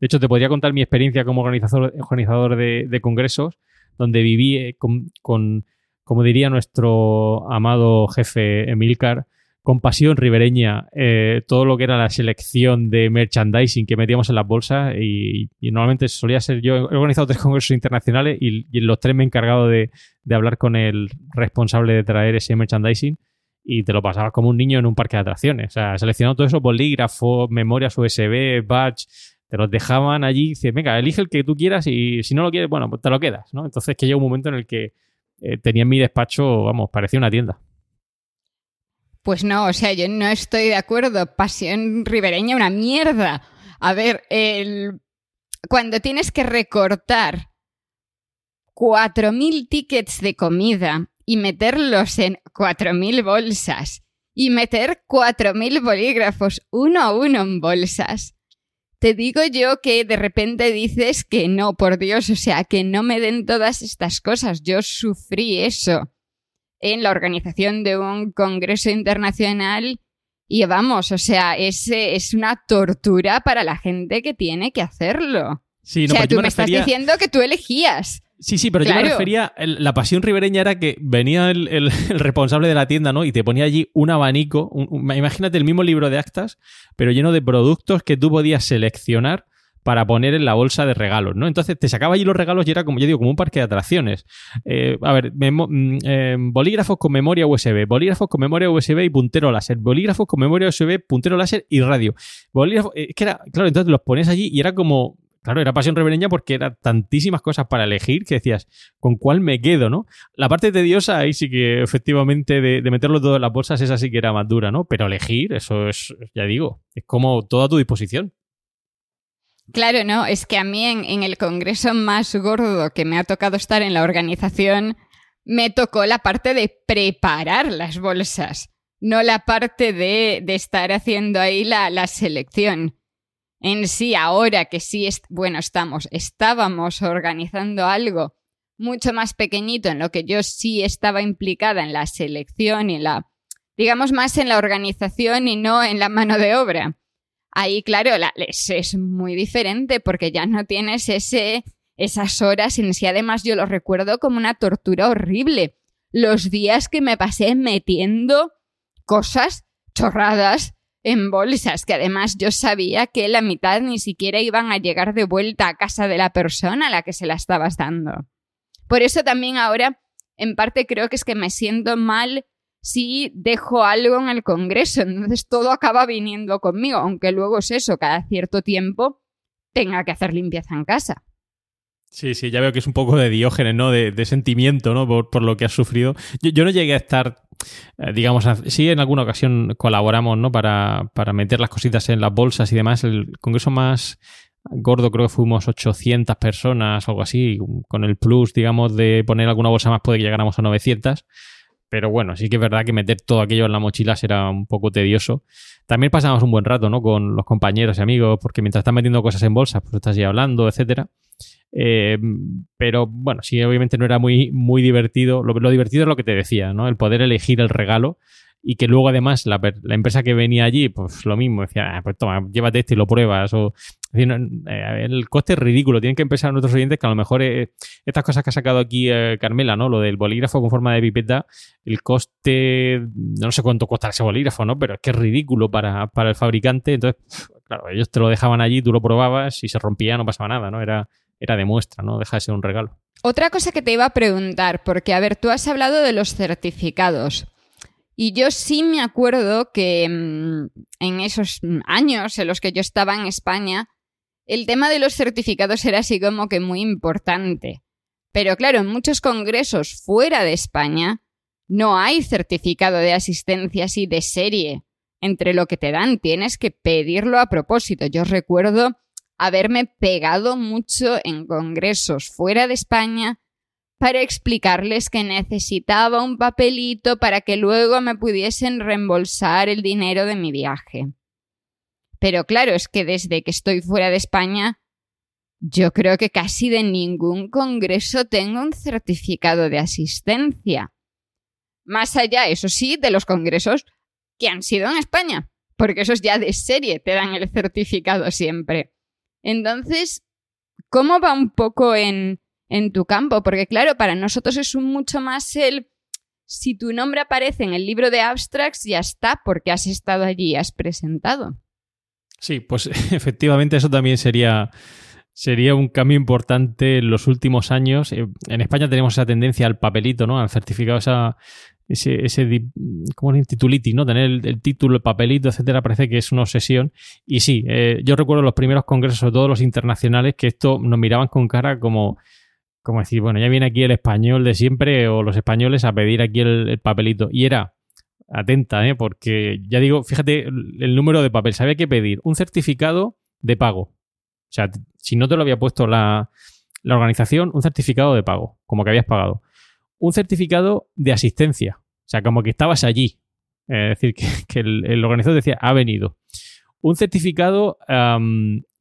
De hecho, te podría contar mi experiencia como organizador, organizador de, congresos, donde viví eh, con, con, como diría nuestro amado jefe Emilcar, con pasión ribereña eh, todo lo que era la selección de merchandising que metíamos en las bolsas y, normalmente solía ser yo, he organizado tres congresos internacionales y, en los tres me he encargado de, hablar con el responsable de traer ese merchandising y te lo pasabas como un niño en un parque de atracciones. O sea, seleccionando todo eso, bolígrafos, memorias USB, badge, te los dejaban allí y dices, venga, elige el que tú quieras y si no lo quieres, bueno, pues te lo quedas, ¿no? Entonces que llega un momento en el que eh, tenía en mi despacho, vamos, parecía una tienda. Pues no, o sea, yo no estoy de acuerdo. Pasión ribereña, una mierda. A ver, el... cuando tienes que recortar 4.000 tickets de comida y meterlos en 4.000 bolsas y meter 4.000 bolígrafos uno a uno en bolsas, te digo yo que de repente dices que no, por Dios, o sea, que no me den todas estas cosas. Yo sufrí eso en la organización de un congreso internacional y vamos, o sea, es, es una tortura para la gente que tiene que hacerlo. Sí, no, o sea, tú me, estás diciendo que tú elegías. Sí, sí, pero yo me refería, la pasión ribereña era que venía [laughs] el, responsable de la tienda, ¿no? Y te ponía allí un abanico, imagínate el mismo libro de actas, pero lleno de productos que tú podías seleccionar para poner en la bolsa de regalos, ¿no? Entonces te sacaba allí los regalos y era como, yo digo, como un parque de atracciones. Eh, a ver, mm, eh, bolígrafos con memoria USB, bolígrafos con memoria USB y puntero láser, bolígrafos con memoria USB, puntero láser y radio. Bolígrafos, eh, que era, claro, entonces los pones allí y era como, claro, era pasión revereña porque eran tantísimas cosas para elegir que decías, ¿con cuál me quedo, no? La parte tediosa ahí sí que efectivamente de, de meterlo todo en las bolsas, esa sí que era más dura, ¿no? Pero elegir, eso es, ya digo, es como todo a tu disposición. Claro, no, es que a mí en, el congreso más gordo que me ha tocado estar en la organización, me tocó la parte de preparar las bolsas, no la parte de, estar haciendo ahí la, la, selección. En sí, ahora que sí, bueno, estamos, estábamos organizando algo mucho más pequeñito en lo que yo sí estaba implicada en la selección y la, digamos, más en la organización y no en la mano de obra. Ahí, claro, la, es, muy diferente porque ya no tienes esas horas en sí. Además, yo lo recuerdo como una tortura horrible. los días que me pasé metiendo cosas chorradas en bolsas, que además yo sabía que la mitad ni siquiera iban a llegar de vuelta a casa de la persona a la que se la estabas dando. Por eso también ahora, en parte creo que es que me siento mal si dejo algo en el Congreso, entonces todo acaba viniendo conmigo, aunque luego es eso, cada cierto tiempo tenga que hacer limpieza en casa. Sí, sí, ya veo que es un poco de diógenes, ¿no? De, sentimiento, ¿no? Por, lo que has sufrido. Yo, no llegué a estar, eh, digamos, sí en alguna ocasión colaboramos, ¿no? Para, para meter las cositas en las bolsas y demás. El congreso más gordo creo que fuimos 800 personas, algo así, con el plus, digamos, de poner alguna bolsa más puede que llegáramos a 900. Pero bueno, sí que es verdad que meter todo aquello en la mochila será un poco tedioso. También pasamos un buen rato, ¿no? Con los compañeros y amigos, porque mientras estás metiendo cosas en bolsas, pues estás ahí hablando, etcétera. Eh, pero bueno, sí, obviamente no era muy, muy divertido. Lo, divertido es lo que te decía, ¿no? El poder elegir el regalo y que luego además la, empresa que venía allí, pues lo mismo, decía, ah, pues toma, llévate este y lo pruebas. O, eh, el coste es ridículo. Tienen que empezar nuestros oyentes que a lo mejor eh, estas cosas que ha sacado aquí Carmela, ¿no? Lo del bolígrafo con forma de pipeta, el coste, no sé cuánto cuesta ese bolígrafo, ¿no? Pero es que es ridículo para, para el fabricante. Entonces, claro, ellos te lo dejaban allí, tú lo probabas y se rompía, no pasaba nada, ¿no? Era, era de muestra, ¿no? Deja de ser un regalo. Otra cosa que te iba a preguntar, porque a ver, tú has hablado de los certificados. Y yo sí me acuerdo que mm, en esos años en los que yo estaba en España, el tema de los certificados era así como que muy importante. Pero claro, en muchos congresos fuera de España no hay certificado de asistencia así de serie. Entre lo que te dan tienes que pedirlo a propósito. Yo recuerdo haberme pegado mucho en congresos fuera de España para explicarles que necesitaba un papelito para que luego me pudiesen reembolsar el dinero de mi viaje. Pero claro, es que desde que estoy fuera de España, yo creo que casi de ningún congreso tengo un certificado de asistencia. Más allá, eso sí, de los congresos que han sido en España, porque esos ya de serie te dan el certificado siempre. Entonces, ¿cómo va un poco en, en tu campo? Porque claro, para nosotros es mucho más el si tu nombre aparece en el libro de abstracts, ya está, porque has estado allí has presentado. Sí, pues [laughs] efectivamente eso también sería, sería un cambio importante en los últimos años. Eh, en España tenemos esa tendencia al papelito, ¿no? Al certificado, esa, ese, ese como un titulitis, ¿no? Tener el, título, el papelito, etcétera, parece que es una obsesión. Y sí, eh, yo recuerdo los primeros congresos, sobre todo los internacionales, que esto nos miraban con cara como, como decir, bueno, ya viene aquí el español de siempre o los españoles a pedir aquí el, papelito. Y era, atenta, ¿eh? porque ya digo, fíjate el, número de papel, sabía que pedir un certificado de pago. O sea, si no te lo había puesto la, la organización, un certificado de pago, como que habías pagado un certificado de asistencia. O sea, como que estabas allí. es decir, que, el, organizador decía, ha venido. Un certificado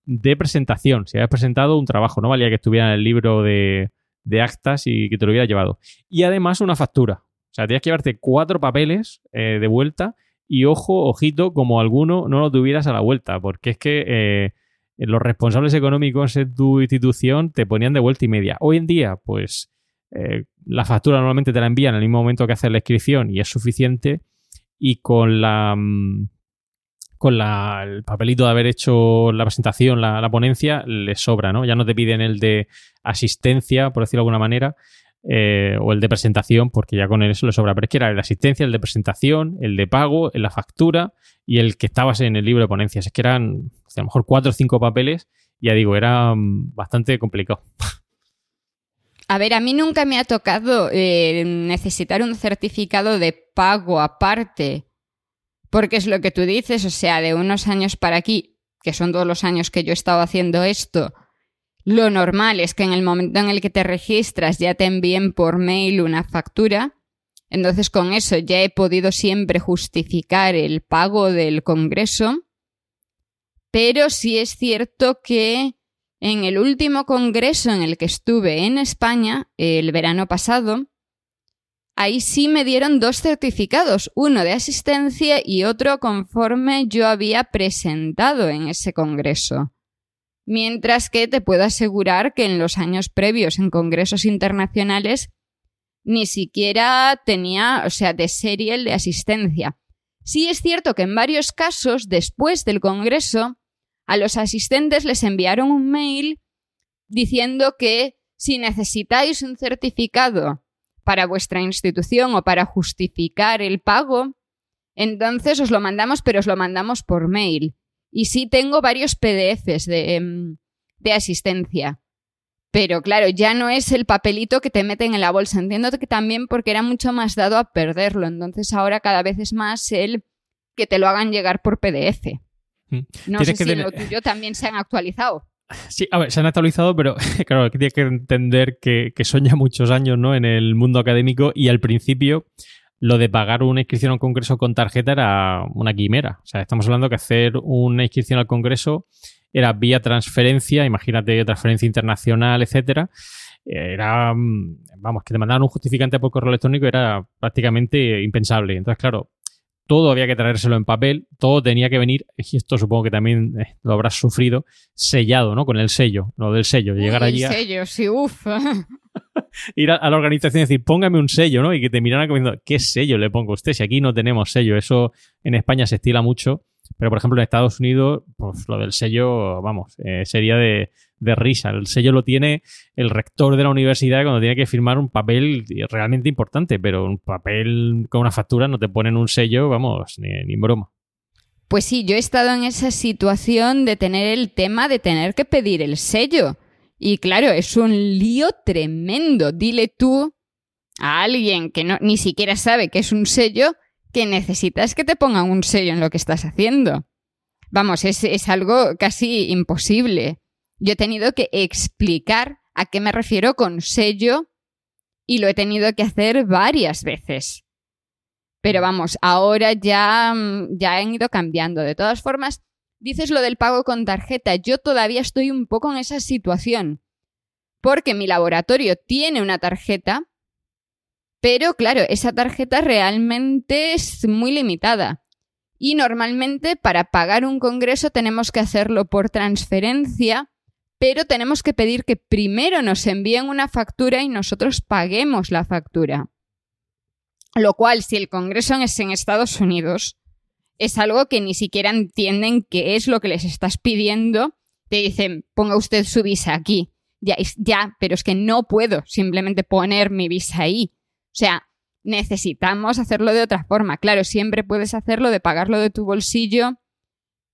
de presentación. Si habías presentado un trabajo, no valía que estuviera en el libro de, actas y que te lo hubiera llevado. Y además una factura. O sea, tenías que llevarte cuatro papeles eh, de vuelta y ojo, ojito, como alguno no lo tuvieras a la vuelta, porque es que eh, los responsables económicos en tu institución te ponían de vuelta y media. Hoy en día, pues eh, la factura normalmente te la envían en el mismo momento que haces la inscripción y es suficiente. Y con la mm, con la, el papelito de haber hecho la presentación, la, ponencia, le sobra, ¿no? Ya no te piden el de asistencia, por decirlo de alguna manera, eh, o el de presentación, porque ya con eso le sobra. Pero es que era el de asistencia, el de presentación, el de pago, la factura y el que estabas en el libro de ponencias. Es que eran a lo mejor cuatro o cinco papeles, ya digo, era mm, bastante complicado. A ver, a mí nunca me ha tocado eh, necesitar un certificado de pago aparte, porque es lo que tú dices, o sea, de unos años para aquí, que son todos los años que yo he estado haciendo esto, lo normal es que en el momento en el que te registras ya te envíen por mail una factura. Entonces con eso ya he podido siempre justificar el pago del Congreso. Pero sí es cierto que en el último congreso en el que estuve en España, el verano pasado, ahí sí me dieron dos certificados, uno de asistencia y otro conforme yo había presentado en ese congreso. Mientras que te puedo asegurar que en los años previos en congresos internacionales ni siquiera tenía, o sea, de serial de asistencia. Sí es cierto que en varios casos, después del Congreso, a los asistentes les enviaron un mail diciendo que si necesitáis un certificado para vuestra institución o para justificar el pago, entonces os lo mandamos, pero os lo mandamos por mail. Y sí tengo varios PDFs de, em, de asistencia. Pero claro, ya no es el papelito que te meten en la bolsa. Entiendo que también porque era mucho más dado a perderlo. Entonces ahora cada vez es más el que te lo hagan llegar por PDF. Mm. No sé si en lo tuyo también se han actualizado. [laughs] Sí, a ver, se han actualizado, pero [laughs] claro, que tienes que entender que, que son ya muchos años ¿no? en el mundo académico y al principio lo de pagar una inscripción a un congreso con tarjeta era una quimera. O sea, estamos hablando que hacer una inscripción al congreso era vía transferencia, imagínate transferencia internacional, etcétera. Era, mm, vamos, que te mandaran un justificante por correo electrónico era prácticamente impensable. Entonces, claro, todo había que traérselo en papel, todo tenía que venir, y esto supongo que también eh, lo habrás sufrido, sellado, ¿no? Con el sello, lo del sello, llegar allí. El sello, sí, uff. [laughs] ir a, la organización y decir, póngame un sello, ¿no? Y que te miraran como ¿qué sello le pongo a usted? Si aquí no tenemos sello, eso en España se estila mucho, pero por ejemplo en Estados Unidos, pues lo del sello, vamos, eh, sería de, de, risa. El sello lo tiene el rector de la universidad cuando tiene que firmar un papel realmente importante, pero un papel con una factura no te ponen un sello, vamos, ni, ni broma. Pues sí, yo he estado en esa situación de tener el tema de tener que pedir el sello. Y claro, es un lío tremendo. Dile tú a alguien que no, ni siquiera sabe que es un sello que necesitas que te pongan un sello en lo que estás haciendo. Vamos, es, es algo casi imposible. Yo he tenido que explicar a qué me refiero con sello y lo he tenido que hacer varias veces. Pero vamos, ahora ya, ya han ido cambiando. De todas formas, Dices lo del pago con tarjeta. Yo todavía estoy un poco en esa situación. Porque mi laboratorio tiene una tarjeta, pero claro, esa tarjeta realmente es muy limitada. Y normalmente para pagar un congreso tenemos que hacerlo por transferencia, pero tenemos que pedir que primero nos envíen una factura y nosotros paguemos la factura. Lo cual, si el congreso es en Estados Unidos, es algo que ni siquiera entienden qué es lo que les estás pidiendo. Te dicen, ponga usted su visa aquí. Ya, ya, pero es que no puedo simplemente poner mi visa ahí. O sea, necesitamos hacerlo de otra forma. Claro, siempre puedes hacerlo de pagarlo de tu bolsillo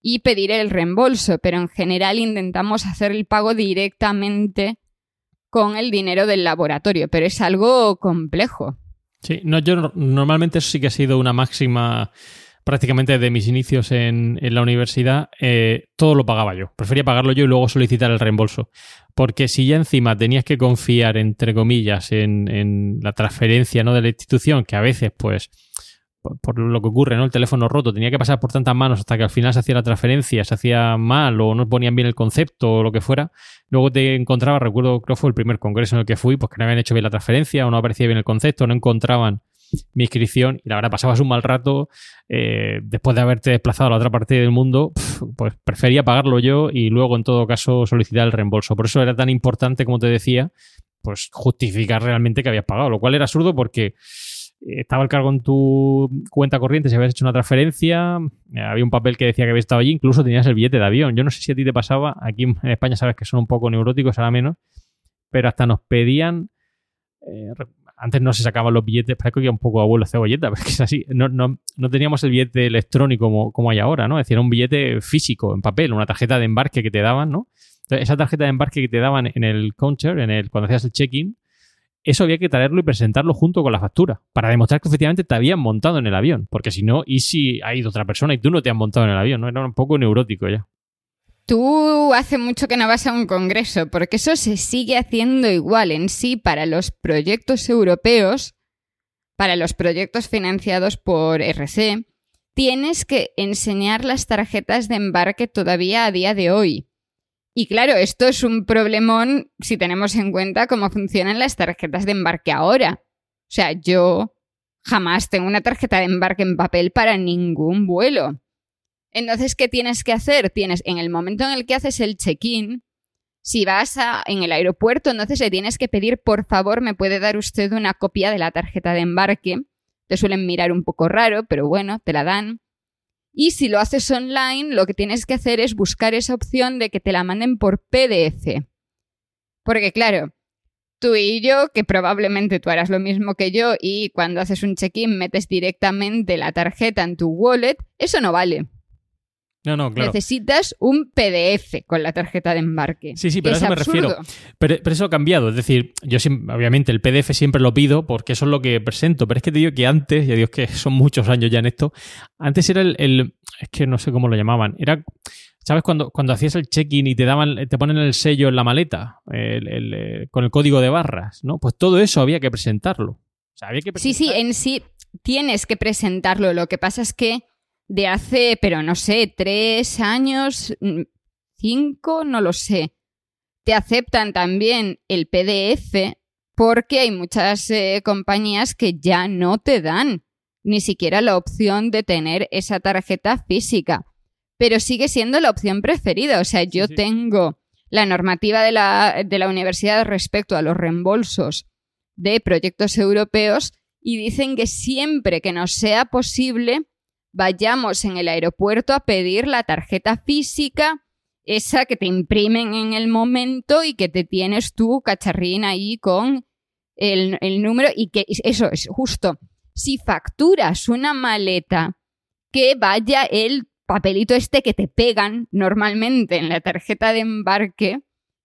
y pedir el reembolso, pero en general intentamos hacer el pago directamente con el dinero del laboratorio, pero es algo complejo. Sí, no, yo normalmente eso sí que ha sido una máxima prácticamente de mis inicios en, la universidad, eh, todo lo pagaba yo. Prefería pagarlo yo y luego solicitar el reembolso. Porque si ya encima tenías que confiar, entre comillas, en, la transferencia ¿no? de la institución, que a veces, pues, por, lo que ocurre, ¿no? El teléfono roto tenía que pasar por tantas manos hasta que al final se hacía la transferencia, se hacía mal o no ponían bien el concepto o lo que fuera. Luego te encontraba, recuerdo, creo que fue el primer congreso en el que fui, pues que no habían hecho bien la transferencia o no aparecía bien el concepto, no encontraban mi inscripción y la verdad pasabas un mal rato eh, después de haberte desplazado a la otra parte del mundo, pues prefería pagarlo yo y luego en todo caso solicitar el reembolso. Por eso era tan importante, como te decía, pues justificar realmente que habías pagado, lo cual era absurdo porque estaba el cargo en tu cuenta corriente si habías hecho una transferencia, había un papel que decía que habías estado allí, incluso tenías el billete de avión. Yo no sé si a ti te pasaba, aquí en España sabes que son un poco neuróticos, ahora menos, pero hasta nos pedían, eh, antes no se sacaban los billetes, parece que un poco abuelo cebolleta, [laughs] pero es es así. No, no, no teníamos el billete electrónico como, como, hay ahora, ¿no? Es decir, era un billete físico, en papel, una tarjeta de embarque que te daban, ¿no? Esa tarjeta de embarque que te daban en el counter, en el, cuando hacías el check-in, eso había que traerlo y presentarlo junto con la factura, para demostrar que efectivamente te habían montado en el avión. Porque si no, ¿y si ha ido otra persona y tú no te has montado en el avión? ¿no? Era un poco neurótico ya. Tú hace mucho que no vas a un congreso, porque eso se sigue haciendo igual en sí para los proyectos europeos, para los proyectos financiados por RC. Tienes que enseñar las tarjetas de embarque todavía a día de hoy. Y claro, esto es un problemón si tenemos en cuenta cómo funcionan las tarjetas de embarque ahora. O sea, yo jamás tengo una tarjeta de embarque en papel para ningún vuelo. Entonces, ¿qué tienes que hacer? Tienes, en el momento en el que haces el check-in, Si vas a, en el aeropuerto, entonces le tienes que pedir, por favor, me puede dar usted una copia de la tarjeta de embarque. Te suelen mirar un poco raro, pero bueno, te la dan. Y si lo haces online, lo que tienes que hacer es buscar esa opción de que te la manden por PDF. Porque claro, tú y yo, que probablemente tú harás lo mismo que yo y cuando haces un check-in metes directamente la tarjeta en tu wallet, eso no vale. No, no, claro. Necesitas un PDF con la tarjeta de embarque. Sí, sí, pero a Es eso me refiero. Pero, pero eso ha cambiado. Es decir, yo siem- obviamente el PDF siempre lo pido porque eso es lo que presento. Pero es que te digo que antes, ya digo que [laughs] son muchos años ya en esto, antes era el, el- es que no sé cómo lo llamaban. Era, ¿sabes? Cuando, cuando hacías el check-in y te daban, te ponen el sello en la maleta el- el, eh, con el código de barras, ¿no? Pues todo eso había que presentarlo. O sea, había que Sí, sí, en sí tienes que presentarlo. Lo que pasa es que de hace, pero no sé, tres años, mm, cinco, no lo sé, te aceptan también el PDF porque hay muchas eh, compañías que ya no te dan ni siquiera la opción de tener esa tarjeta física. Pero sigue siendo la opción preferida. O sea, yo sí. tengo la normativa de la, de la universidad respecto a los reembolsos de proyectos europeos y dicen que siempre que nos sea posible vayamos en el aeropuerto a pedir la tarjeta física, esa que te imprimen en el momento y que te tienes tu cacharrín ahí con el, el número y que eso es justo. Si facturas una maleta, que vaya el papelito este que te pegan normalmente en la tarjeta de embarque,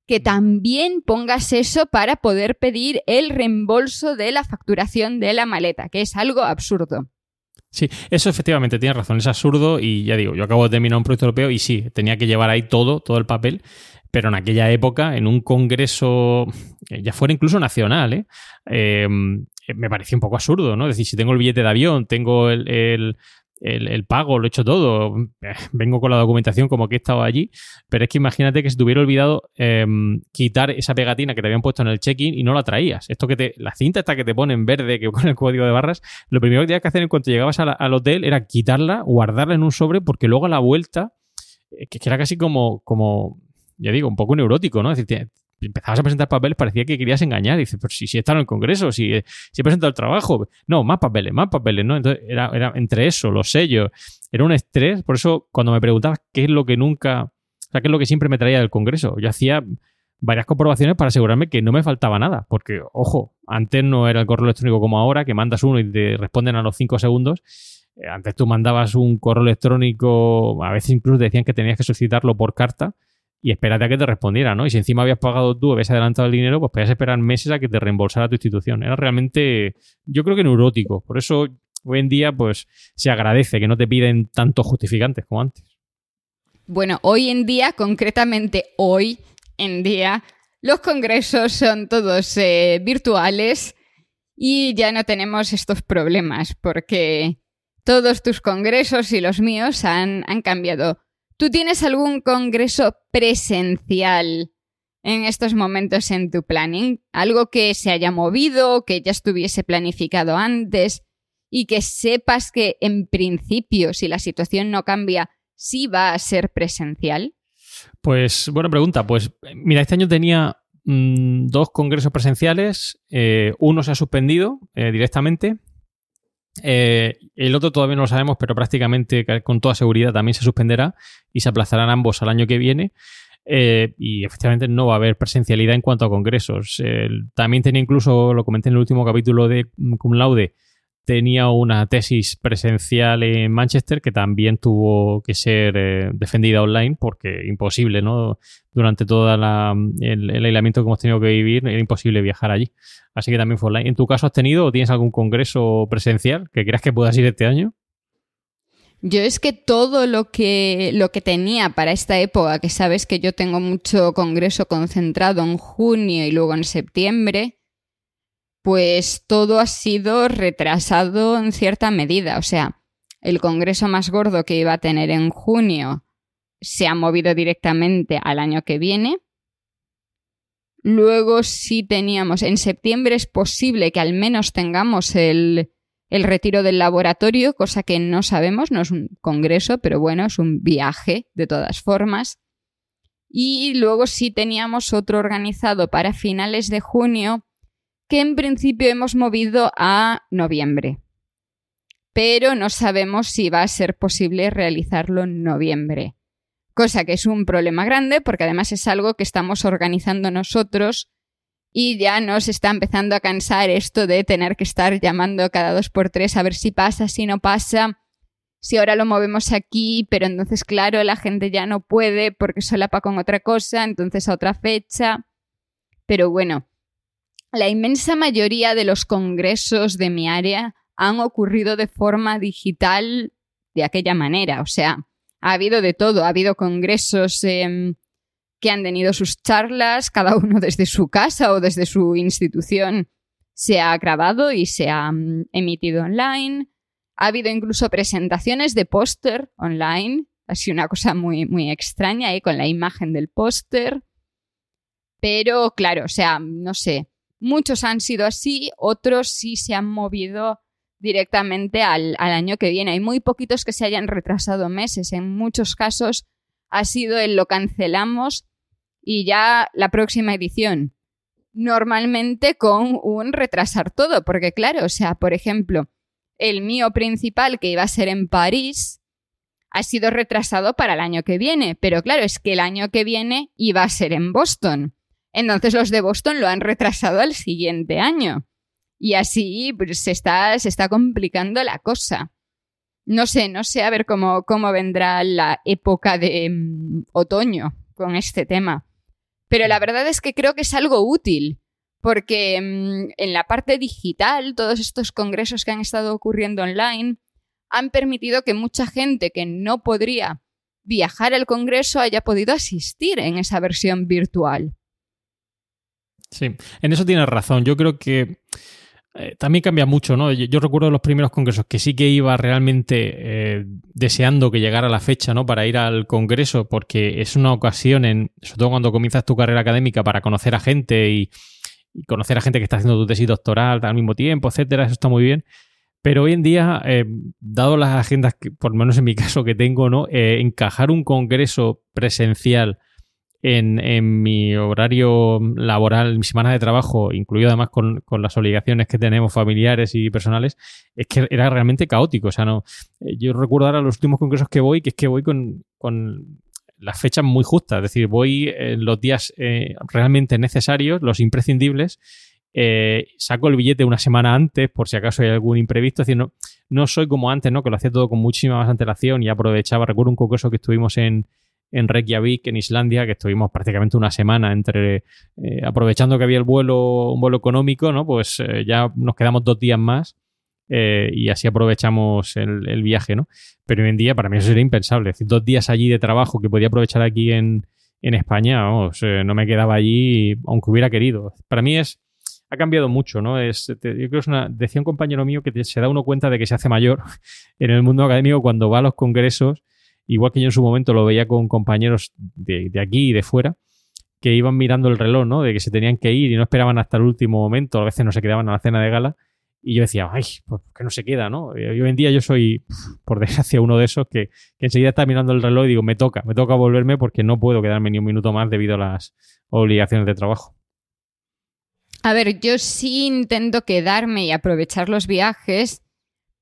que también pongas eso para poder pedir el reembolso de la facturación de la maleta, que es algo absurdo. Sí, eso efectivamente tienes razón, es absurdo y ya digo, yo acabo de terminar un proyecto europeo y sí, tenía que llevar ahí todo, todo el papel, pero en aquella época, en un congreso, eh, ya fuera incluso nacional, ¿eh? Eh, me parecía un poco absurdo, ¿no? Es decir, si tengo el billete de avión, tengo el- el- el pago, lo he hecho todo, eh, vengo con la documentación como que he estado allí, pero es que imagínate que se te hubiera olvidado eh, quitar esa pegatina que te habían puesto en el check-in y no la traías. Esto que te, la cinta esta que te pone en verde, que [laughs] con el código de barras, lo primero que tenías que hacer en cuanto llegabas al hotel era quitarla, guardarla en un sobre, porque luego a la vuelta, eh, que, que era casi como, como, ya digo, un poco neurótico, ¿no? Es decir, empezabas a presentar papeles, parecía que querías engañar. Dices, pero si, si estado en el Congreso, si, si he presentado el trabajo. No, más papeles, más papeles, ¿no? Entonces, era, era entre eso, los sellos, era un estrés. Por eso, cuando me preguntabas qué es lo que nunca, o sea, qué es lo que siempre me traía del Congreso, yo hacía varias comprobaciones para asegurarme que no me faltaba nada. Porque, ojo, antes no era el correo electrónico como ahora, que mandas uno y te responden a los cinco segundos. Eh, Antes tú mandabas un correo electrónico, a veces incluso te decían que tenías que solicitarlo por carta y espérate a que te respondiera, ¿no? Y si encima habías pagado tú, habías adelantado el dinero, pues podías esperar meses a que te reembolsara tu institución. Era realmente, yo creo que neurótico. Por eso hoy en día, pues se agradece que no te piden tantos justificantes como antes. Bueno, hoy en día, concretamente hoy en día, los congresos son todos eh, virtuales y ya no tenemos estos problemas porque todos tus congresos y los míos han, han cambiado. ¿Tú tienes algún congreso presencial en estos momentos en tu planning? Algo que se haya movido, que ya estuviese planificado antes y que sepas que en principio, si la situación no cambia, sí va a ser presencial? Pues buena pregunta. Pues mira, este año tenía mm, dos congresos presenciales. eh, uno se ha suspendido eh, directamente. Eh, el otro todavía no lo sabemos, pero prácticamente con toda seguridad también se suspenderá y se aplazarán ambos al año que viene. Eh, y efectivamente no va a haber presencialidad en cuanto a congresos. También tenía incluso, lo comenté en el último capítulo de Cum Laude, tenía una tesis presencial en Manchester que también tuvo que ser eh, defendida online porque imposible, ¿no? Durante todo el, aislamiento que hemos tenido que vivir era imposible viajar allí. Así que también fue online. ¿En tu caso has tenido o tienes algún congreso presencial que creas que puedas ir este año? Yo es que todo lo que, lo que tenía para esta época, que sabes que yo tengo mucho congreso concentrado en junio y luego en septiembre, pues todo ha sido retrasado en cierta medida. O sea, el congreso más gordo que iba a tener en junio se ha movido directamente al año que viene. Luego sí teníamos, en septiembre es posible que al menos tengamos el, el retiro del laboratorio, cosa que no sabemos, no es un congreso, pero bueno, es un viaje de todas formas. Y luego sí teníamos otro organizado para finales de junio, que en principio hemos movido a noviembre. Pero no sabemos si va a ser posible realizarlo en noviembre. Cosa que es un problema grande porque además es algo que estamos organizando nosotros y ya nos está empezando a cansar esto de tener que estar llamando cada dos por tres a ver si pasa, si no pasa, si ahora lo movemos aquí, pero entonces claro, la gente ya no puede porque solapa con otra cosa, entonces a otra fecha. Pero bueno, la inmensa mayoría de los congresos de mi área han ocurrido de forma digital de aquella manera, o sea, ha habido de todo, ha habido congresos eh, que han tenido sus charlas, cada uno desde su casa o desde su institución. Se ha grabado y se ha mm, emitido online. Ha habido incluso presentaciones de póster online, así una cosa muy, muy extraña ahí con la imagen del póster. Pero claro, o sea, no sé, muchos han sido así, otros sí se han movido directamente al, al año que viene. Hay muy poquitos que se hayan retrasado meses. En muchos casos ha sido el lo cancelamos y ya la próxima edición. Normalmente con un retrasar todo, porque claro, o sea, por ejemplo, el mío principal que iba a ser en París ha sido retrasado para el año que viene, pero claro, es que el año que viene iba a ser en Boston. Entonces los de Boston lo han retrasado al siguiente año. Y así pues, se, está, se está complicando la cosa. No sé, no sé a ver cómo, vendrá la época de mm, otoño con este tema. Pero la verdad es que creo que es algo útil, porque mm, en la parte digital, todos estos congresos que han estado ocurriendo online han permitido que mucha gente que no podría viajar al congreso haya podido asistir en esa versión virtual. Sí, en eso tienes razón. Yo creo que eh, también cambia mucho, ¿no? Yo, recuerdo los primeros congresos que sí que iba realmente eh, deseando que llegara la fecha, ¿no? Para ir al congreso, porque es una ocasión, en, sobre todo cuando comienzas tu carrera académica, para conocer a gente y, conocer a gente que está haciendo tu tesis doctoral al mismo tiempo, etcétera. Eso está muy bien. Pero hoy en día, eh, dado las agendas, que, por lo menos en mi [laughs] caso que tengo, ¿no? encajar un congreso presencial en, mi horario laboral, mi semana de trabajo, incluido además con, las obligaciones que tenemos familiares y personales, es que era realmente caótico. O sea, no. Eh, yo recuerdo ahora los últimos congresos que voy, que es que voy con, las fechas muy justas. Es decir, voy en los días eh, realmente necesarios, los imprescindibles. Eh, saco el billete una semana antes por si acaso hay algún imprevisto. Es decir, no, no soy como antes, ¿no? Que lo hacía todo con muchísima más antelación y aprovechaba. Recuerdo un congreso que estuvimos en, en Reykjavik, en Islandia, que estuvimos prácticamente una semana entre eh, aprovechando que había el vuelo, un vuelo económico, ¿no? Pues eh, ya nos quedamos dos días más eh, y así aprovechamos el, viaje, ¿no? Pero hoy en día para mí eso sería impensable. Es decir, dos días allí de trabajo que podía aprovechar aquí en, España, no me quedaba allí aunque hubiera querido. Para mí es ha cambiado mucho, ¿no? Es, yo creo que es una, decía un compañero mío que se da uno cuenta de que se hace mayor [laughs] en el mundo académico cuando va a los congresos igual que yo en su momento lo veía con compañeros de, aquí y de fuera, que iban mirando el reloj, ¿no? De que se tenían que ir y no esperaban hasta el último momento, a veces no se quedaban a la cena de gala. Y yo decía, ay, pues que no se queda, ¿no? Y hoy en día yo soy, por [laughs] desgracia, uno de esos que, que, enseguida está mirando el reloj y digo, me toca, me toca volverme porque no puedo quedarme ni un minuto más debido a las obligaciones de trabajo. A ver, yo sí intento quedarme y aprovechar los viajes,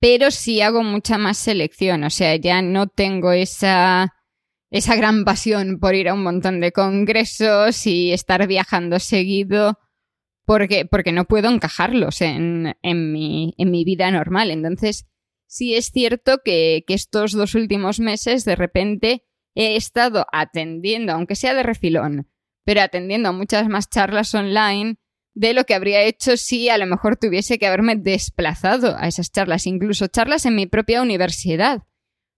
pero sí hago mucha más selección, o sea, ya no tengo esa, esa gran pasión por ir a un montón de congresos y estar viajando seguido, porque, porque no puedo encajarlos en, en, mi, en mi vida normal. Entonces, sí es cierto que, que estos dos últimos meses de repente he estado atendiendo, aunque sea de refilón, pero atendiendo a muchas más charlas online de lo que habría hecho si a lo mejor tuviese que haberme desplazado a esas charlas, incluso charlas en mi propia universidad.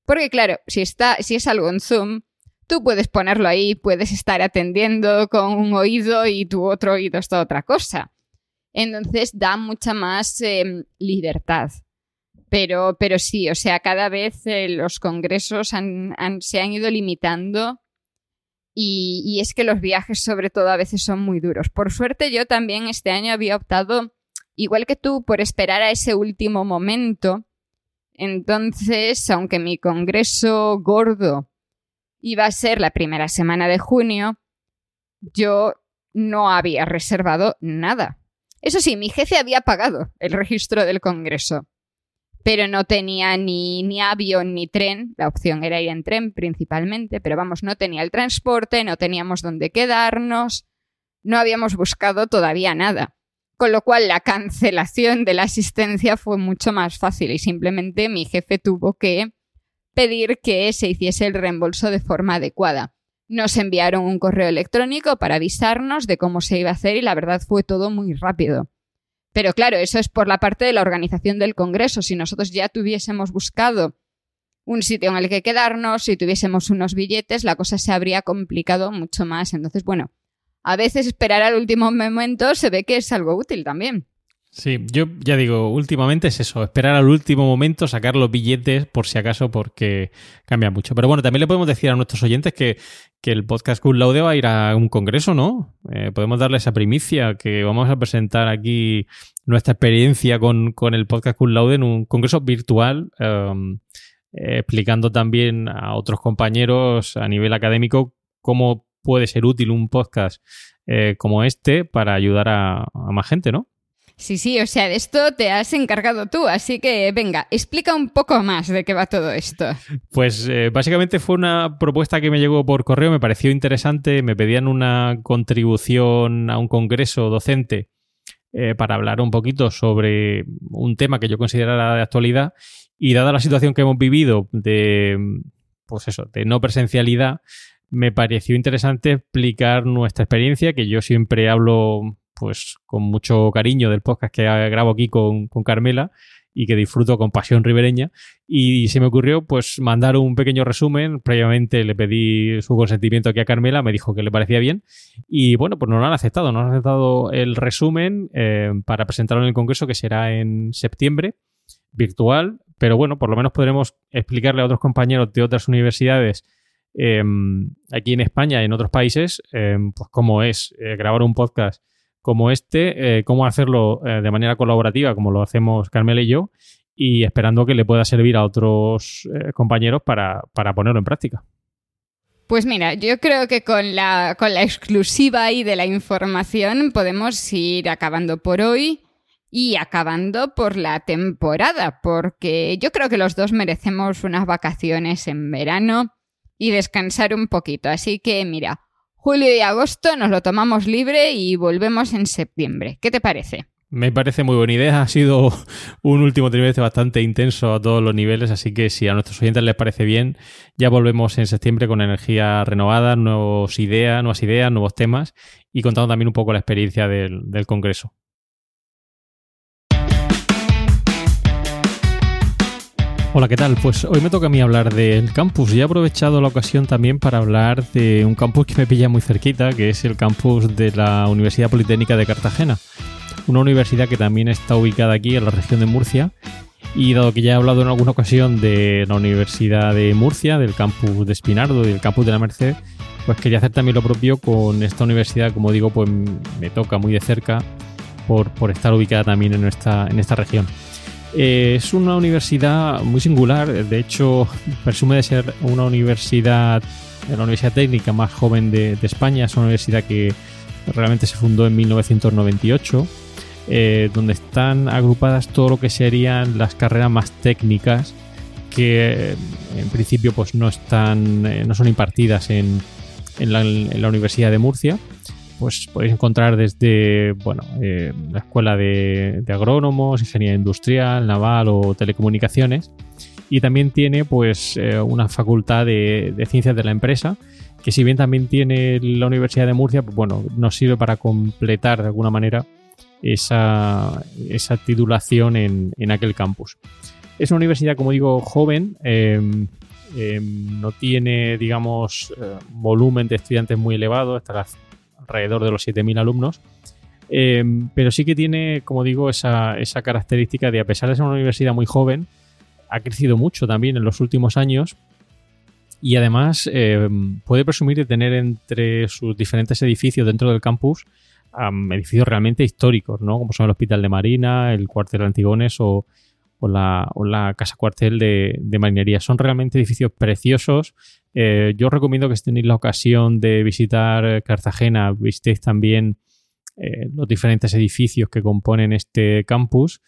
Porque claro, si, está, si es algo en Zoom, tú puedes ponerlo ahí, puedes estar atendiendo con un oído y tu otro oído está otra cosa. Entonces da mucha más em, libertad. Pero, pero sí, o sea, cada vez eh, los congresos se han ido limitando y, es que los viajes sobre todo a veces son muy duros. Por suerte yo también este año había optado, igual que tú, por esperar a ese último momento. Entonces, aunque mi congreso gordo iba a ser la primera semana de junio, yo no había reservado nada. Eso sí, mi jefe había pagado el registro del Congreso, pero no tenía ni, ni avión ni tren. La opción era ir en tren principalmente, pero vamos, no tenía el transporte, no teníamos dónde quedarnos, no habíamos buscado todavía nada. Con lo cual la cancelación de la asistencia fue mucho más fácil y simplemente mi jefe tuvo que pedir que se hiciese el reembolso de forma adecuada. Nos enviaron un correo electrónico para avisarnos de cómo se iba a hacer y la verdad fue todo muy rápido. Pero claro, eso es por la parte de la organización del Congreso. Si nosotros ya tuviésemos buscado un sitio en el que quedarnos, si tuviésemos unos billetes, la cosa se habría complicado mucho más. Entonces, bueno, a veces esperar al último momento se ve que es algo útil también. Sí, yo ya digo, últimamente es eso, esperar al último momento, sacar los billetes por si acaso, porque cambia mucho. Pero bueno, también le podemos decir a nuestros oyentes que, el podcast Cool Laude va a ir a un congreso, ¿no? Eh, podemos darle esa primicia que vamos a presentar aquí nuestra experiencia con, el podcast Cool Laude en un congreso virtual, em, explicando también a otros compañeros a nivel académico cómo puede ser útil un podcast eh, como este para ayudar a más gente, ¿no? Sí, sí, o sea, de esto te has encargado tú, así que venga, explica un poco más de qué va todo esto. Pues eh, básicamente fue una propuesta que me llegó por correo, me pareció interesante, me pedían una contribución a un congreso docente eh, para hablar un poquito sobre un tema que yo considerara de actualidad y dada la situación que hemos vivido de, pues eso, de no presencialidad, me pareció interesante explicar nuestra experiencia, que yo siempre hablo pues con mucho cariño del podcast que grabo aquí con, Carmela y que disfruto con pasión ribereña. Y se me ocurrió pues mandar un pequeño resumen. Previamente le pedí su consentimiento aquí a Carmela, me dijo que le parecía bien. Y bueno, pues nos lo han aceptado. Nos han aceptado el resumen eh, para presentarlo en el Congreso que será en septiembre, virtual. Pero bueno, por lo menos podremos explicarle a otros compañeros de otras universidades em, aquí en España y en otros países, em, pues cómo es eh, grabar un podcast como este, eh, cómo hacerlo eh, de manera colaborativa, como lo hacemos Carmela y yo, y esperando que le pueda servir a otros eh, compañeros para, ponerlo en práctica. Pues mira, yo creo que con la, con la exclusiva ahí de la información podemos ir acabando por hoy y acabando por la temporada, porque yo creo que los dos merecemos unas vacaciones en verano y descansar un poquito. Así que mira, Julio y agosto nos lo tomamos libre y volvemos en septiembre. ¿Qué te parece? Me parece muy buena idea. Ha sido un último trimestre bastante intenso a todos los niveles, así que si a nuestros oyentes les parece bien, ya volvemos en septiembre con energía renovada, nuevas ideas, nuevas ideas, nuevos temas y contando también un poco la experiencia del, del Congreso. Hola, ¿qué tal? Pues hoy me toca a mí hablar del campus y he aprovechado la ocasión también para hablar de un campus que me pilla muy cerquita, que es el campus de la Universidad Politécnica de Cartagena. Una universidad que también está ubicada aquí en la región de Murcia. Y dado que ya he hablado en alguna ocasión de la Universidad de Murcia, del campus de Espinardo y del campus de la Merced, pues quería hacer también lo propio con esta universidad, como digo, pues me toca muy de cerca por, por estar ubicada también en esta, en esta región. Eh, es una universidad muy singular, de hecho presume de ser una universidad, la universidad técnica más joven de, España, es una universidad que realmente se fundó en 1998, eh, donde están agrupadas todo lo que serían las carreras más técnicas que en principio pues no están eh, no son impartidas en, en la Universidad de Murcia pues podéis encontrar desde bueno, eh, la escuela de, agrónomos, ingeniería industrial, naval o telecomunicaciones. Y también tiene pues eh, una facultad de, ciencias de la empresa, que si bien también tiene la Universidad de Murcia, pues bueno, nos sirve para completar de alguna manera esa, titulación en, aquel campus. Es una universidad, como digo, joven, em, em, no tiene, digamos, eh, volumen de estudiantes muy elevado, hasta alrededor de los 7.000 alumnos. Eh, pero sí que tiene, como digo, esa, característica de, a pesar de ser una universidad muy joven, ha crecido mucho también en los últimos años y además eh, puede presumir de tener entre sus diferentes edificios dentro del campus edificios realmente históricos, ¿no? como son el Hospital de Marina, el Cuartel Antigones o, la, Casa Cuartel de, de, Marinería. Son realmente edificios preciosos Eh, yo recomiendo que si tenéis la ocasión de visitar Cartagena, visitéis también eh, los diferentes edificios que componen este campus,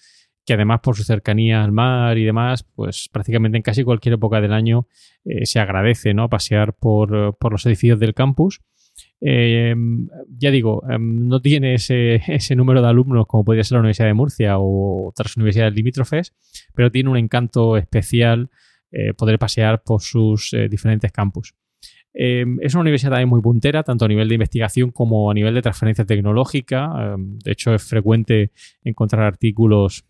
que además por su cercanía al mar y demás, pues prácticamente en casi cualquier época del año eh, se agradece ¿no? pasear por, los edificios del campus. Eh, ya digo, no tiene ese, número de alumnos como podría ser la Universidad de Murcia o otras universidades limítrofes, pero tiene un encanto especial poder pasear por sus diferentes campus. Em, es una universidad también muy puntera, tanto a nivel de investigación como a nivel de transferencia tecnológica. Em, de hecho, es frecuente encontrar artículos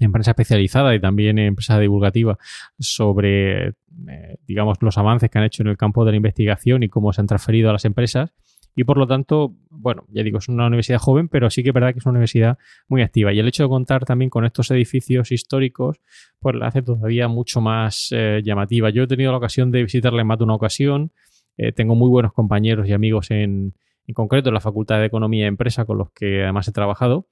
en prensa especializada y también en prensa divulgativa sobre, eh, digamos, los avances que han hecho en el campo de la investigación y cómo se han transferido a las empresas. Y por lo tanto, bueno, ya digo, es una universidad joven, pero sí que es verdad que es una universidad muy activa. Y el hecho de contar también con estos edificios históricos, pues la hace todavía mucho más eh, llamativa. Yo he tenido la ocasión de visitarla en más una ocasión. Eh, tengo muy buenos compañeros y amigos en, en concreto en la Facultad de Economía y Empresa con los que además he trabajado.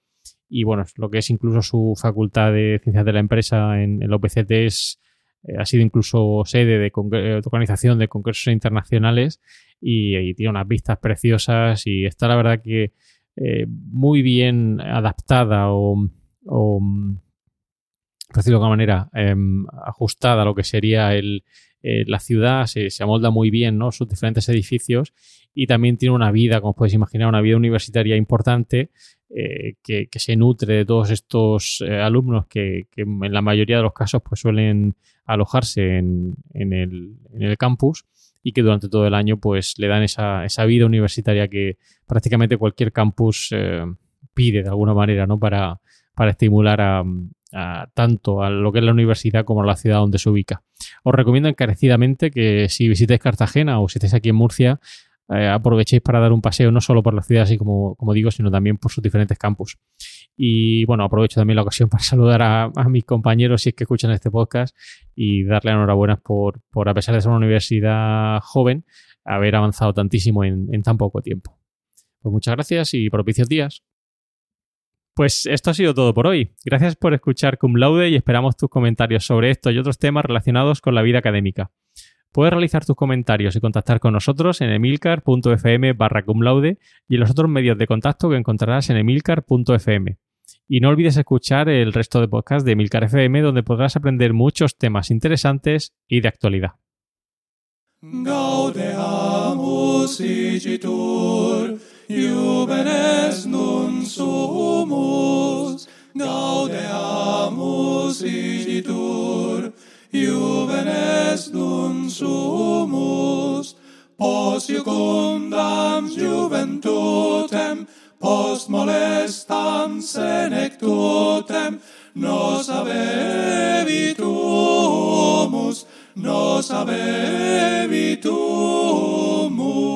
Y bueno, lo que es incluso su Facultad de Ciencias de la Empresa en, el OPCT es, eh, ha sido incluso sede de, de organización de congresos internacionales y, tiene unas vistas preciosas y está la verdad que eh, muy bien adaptada o, por decirlo de alguna manera, em, ajustada a lo que sería el, eh, la ciudad, se, amolda muy bien ¿no? sus diferentes edificios y también tiene una vida, como podéis imaginar, una vida universitaria importante eh, que, se nutre de todos estos alumnos que, en la mayoría de los casos pues, suelen alojarse en, en, el, en el campus y que durante todo el año pues le dan esa, esa vida universitaria que prácticamente cualquier campus eh, pide de alguna manera, ¿no? Para, para estimular a, tanto a lo que es la universidad como a la ciudad donde se ubica. Os recomiendo encarecidamente que si visitáis Cartagena o si estáis aquí en Murcia, eh, aprovechéis para dar un paseo no solo por la ciudad, así como, como digo, sino también por sus diferentes campus. Y bueno, aprovecho también la ocasión [laughs] para saludar a, mis compañeros si es que escuchan este podcast y darle enhorabuena por, por, a pesar de ser una universidad joven, haber avanzado tantísimo en, en tan poco tiempo. Pues muchas gracias y propicios días. Pues esto ha sido todo por hoy. Gracias por escuchar Cum Laude y esperamos tus comentarios sobre esto y otros temas relacionados con la vida académica. Puedes realizar tus comentarios y contactar con nosotros en emilcar.fm barra cum laude y en los otros medios de contacto que encontrarás en emilcar.fm. Y no olvides escuchar el resto de podcasts de Emilcar FM donde podrás aprender muchos temas interesantes y de actualidad. iubenes nun sumus, gaudeamus igitur, iubenes nun sumus, pos iucundam juventutem, post molestam senectutem, nos habebitumus, nos habebitumus.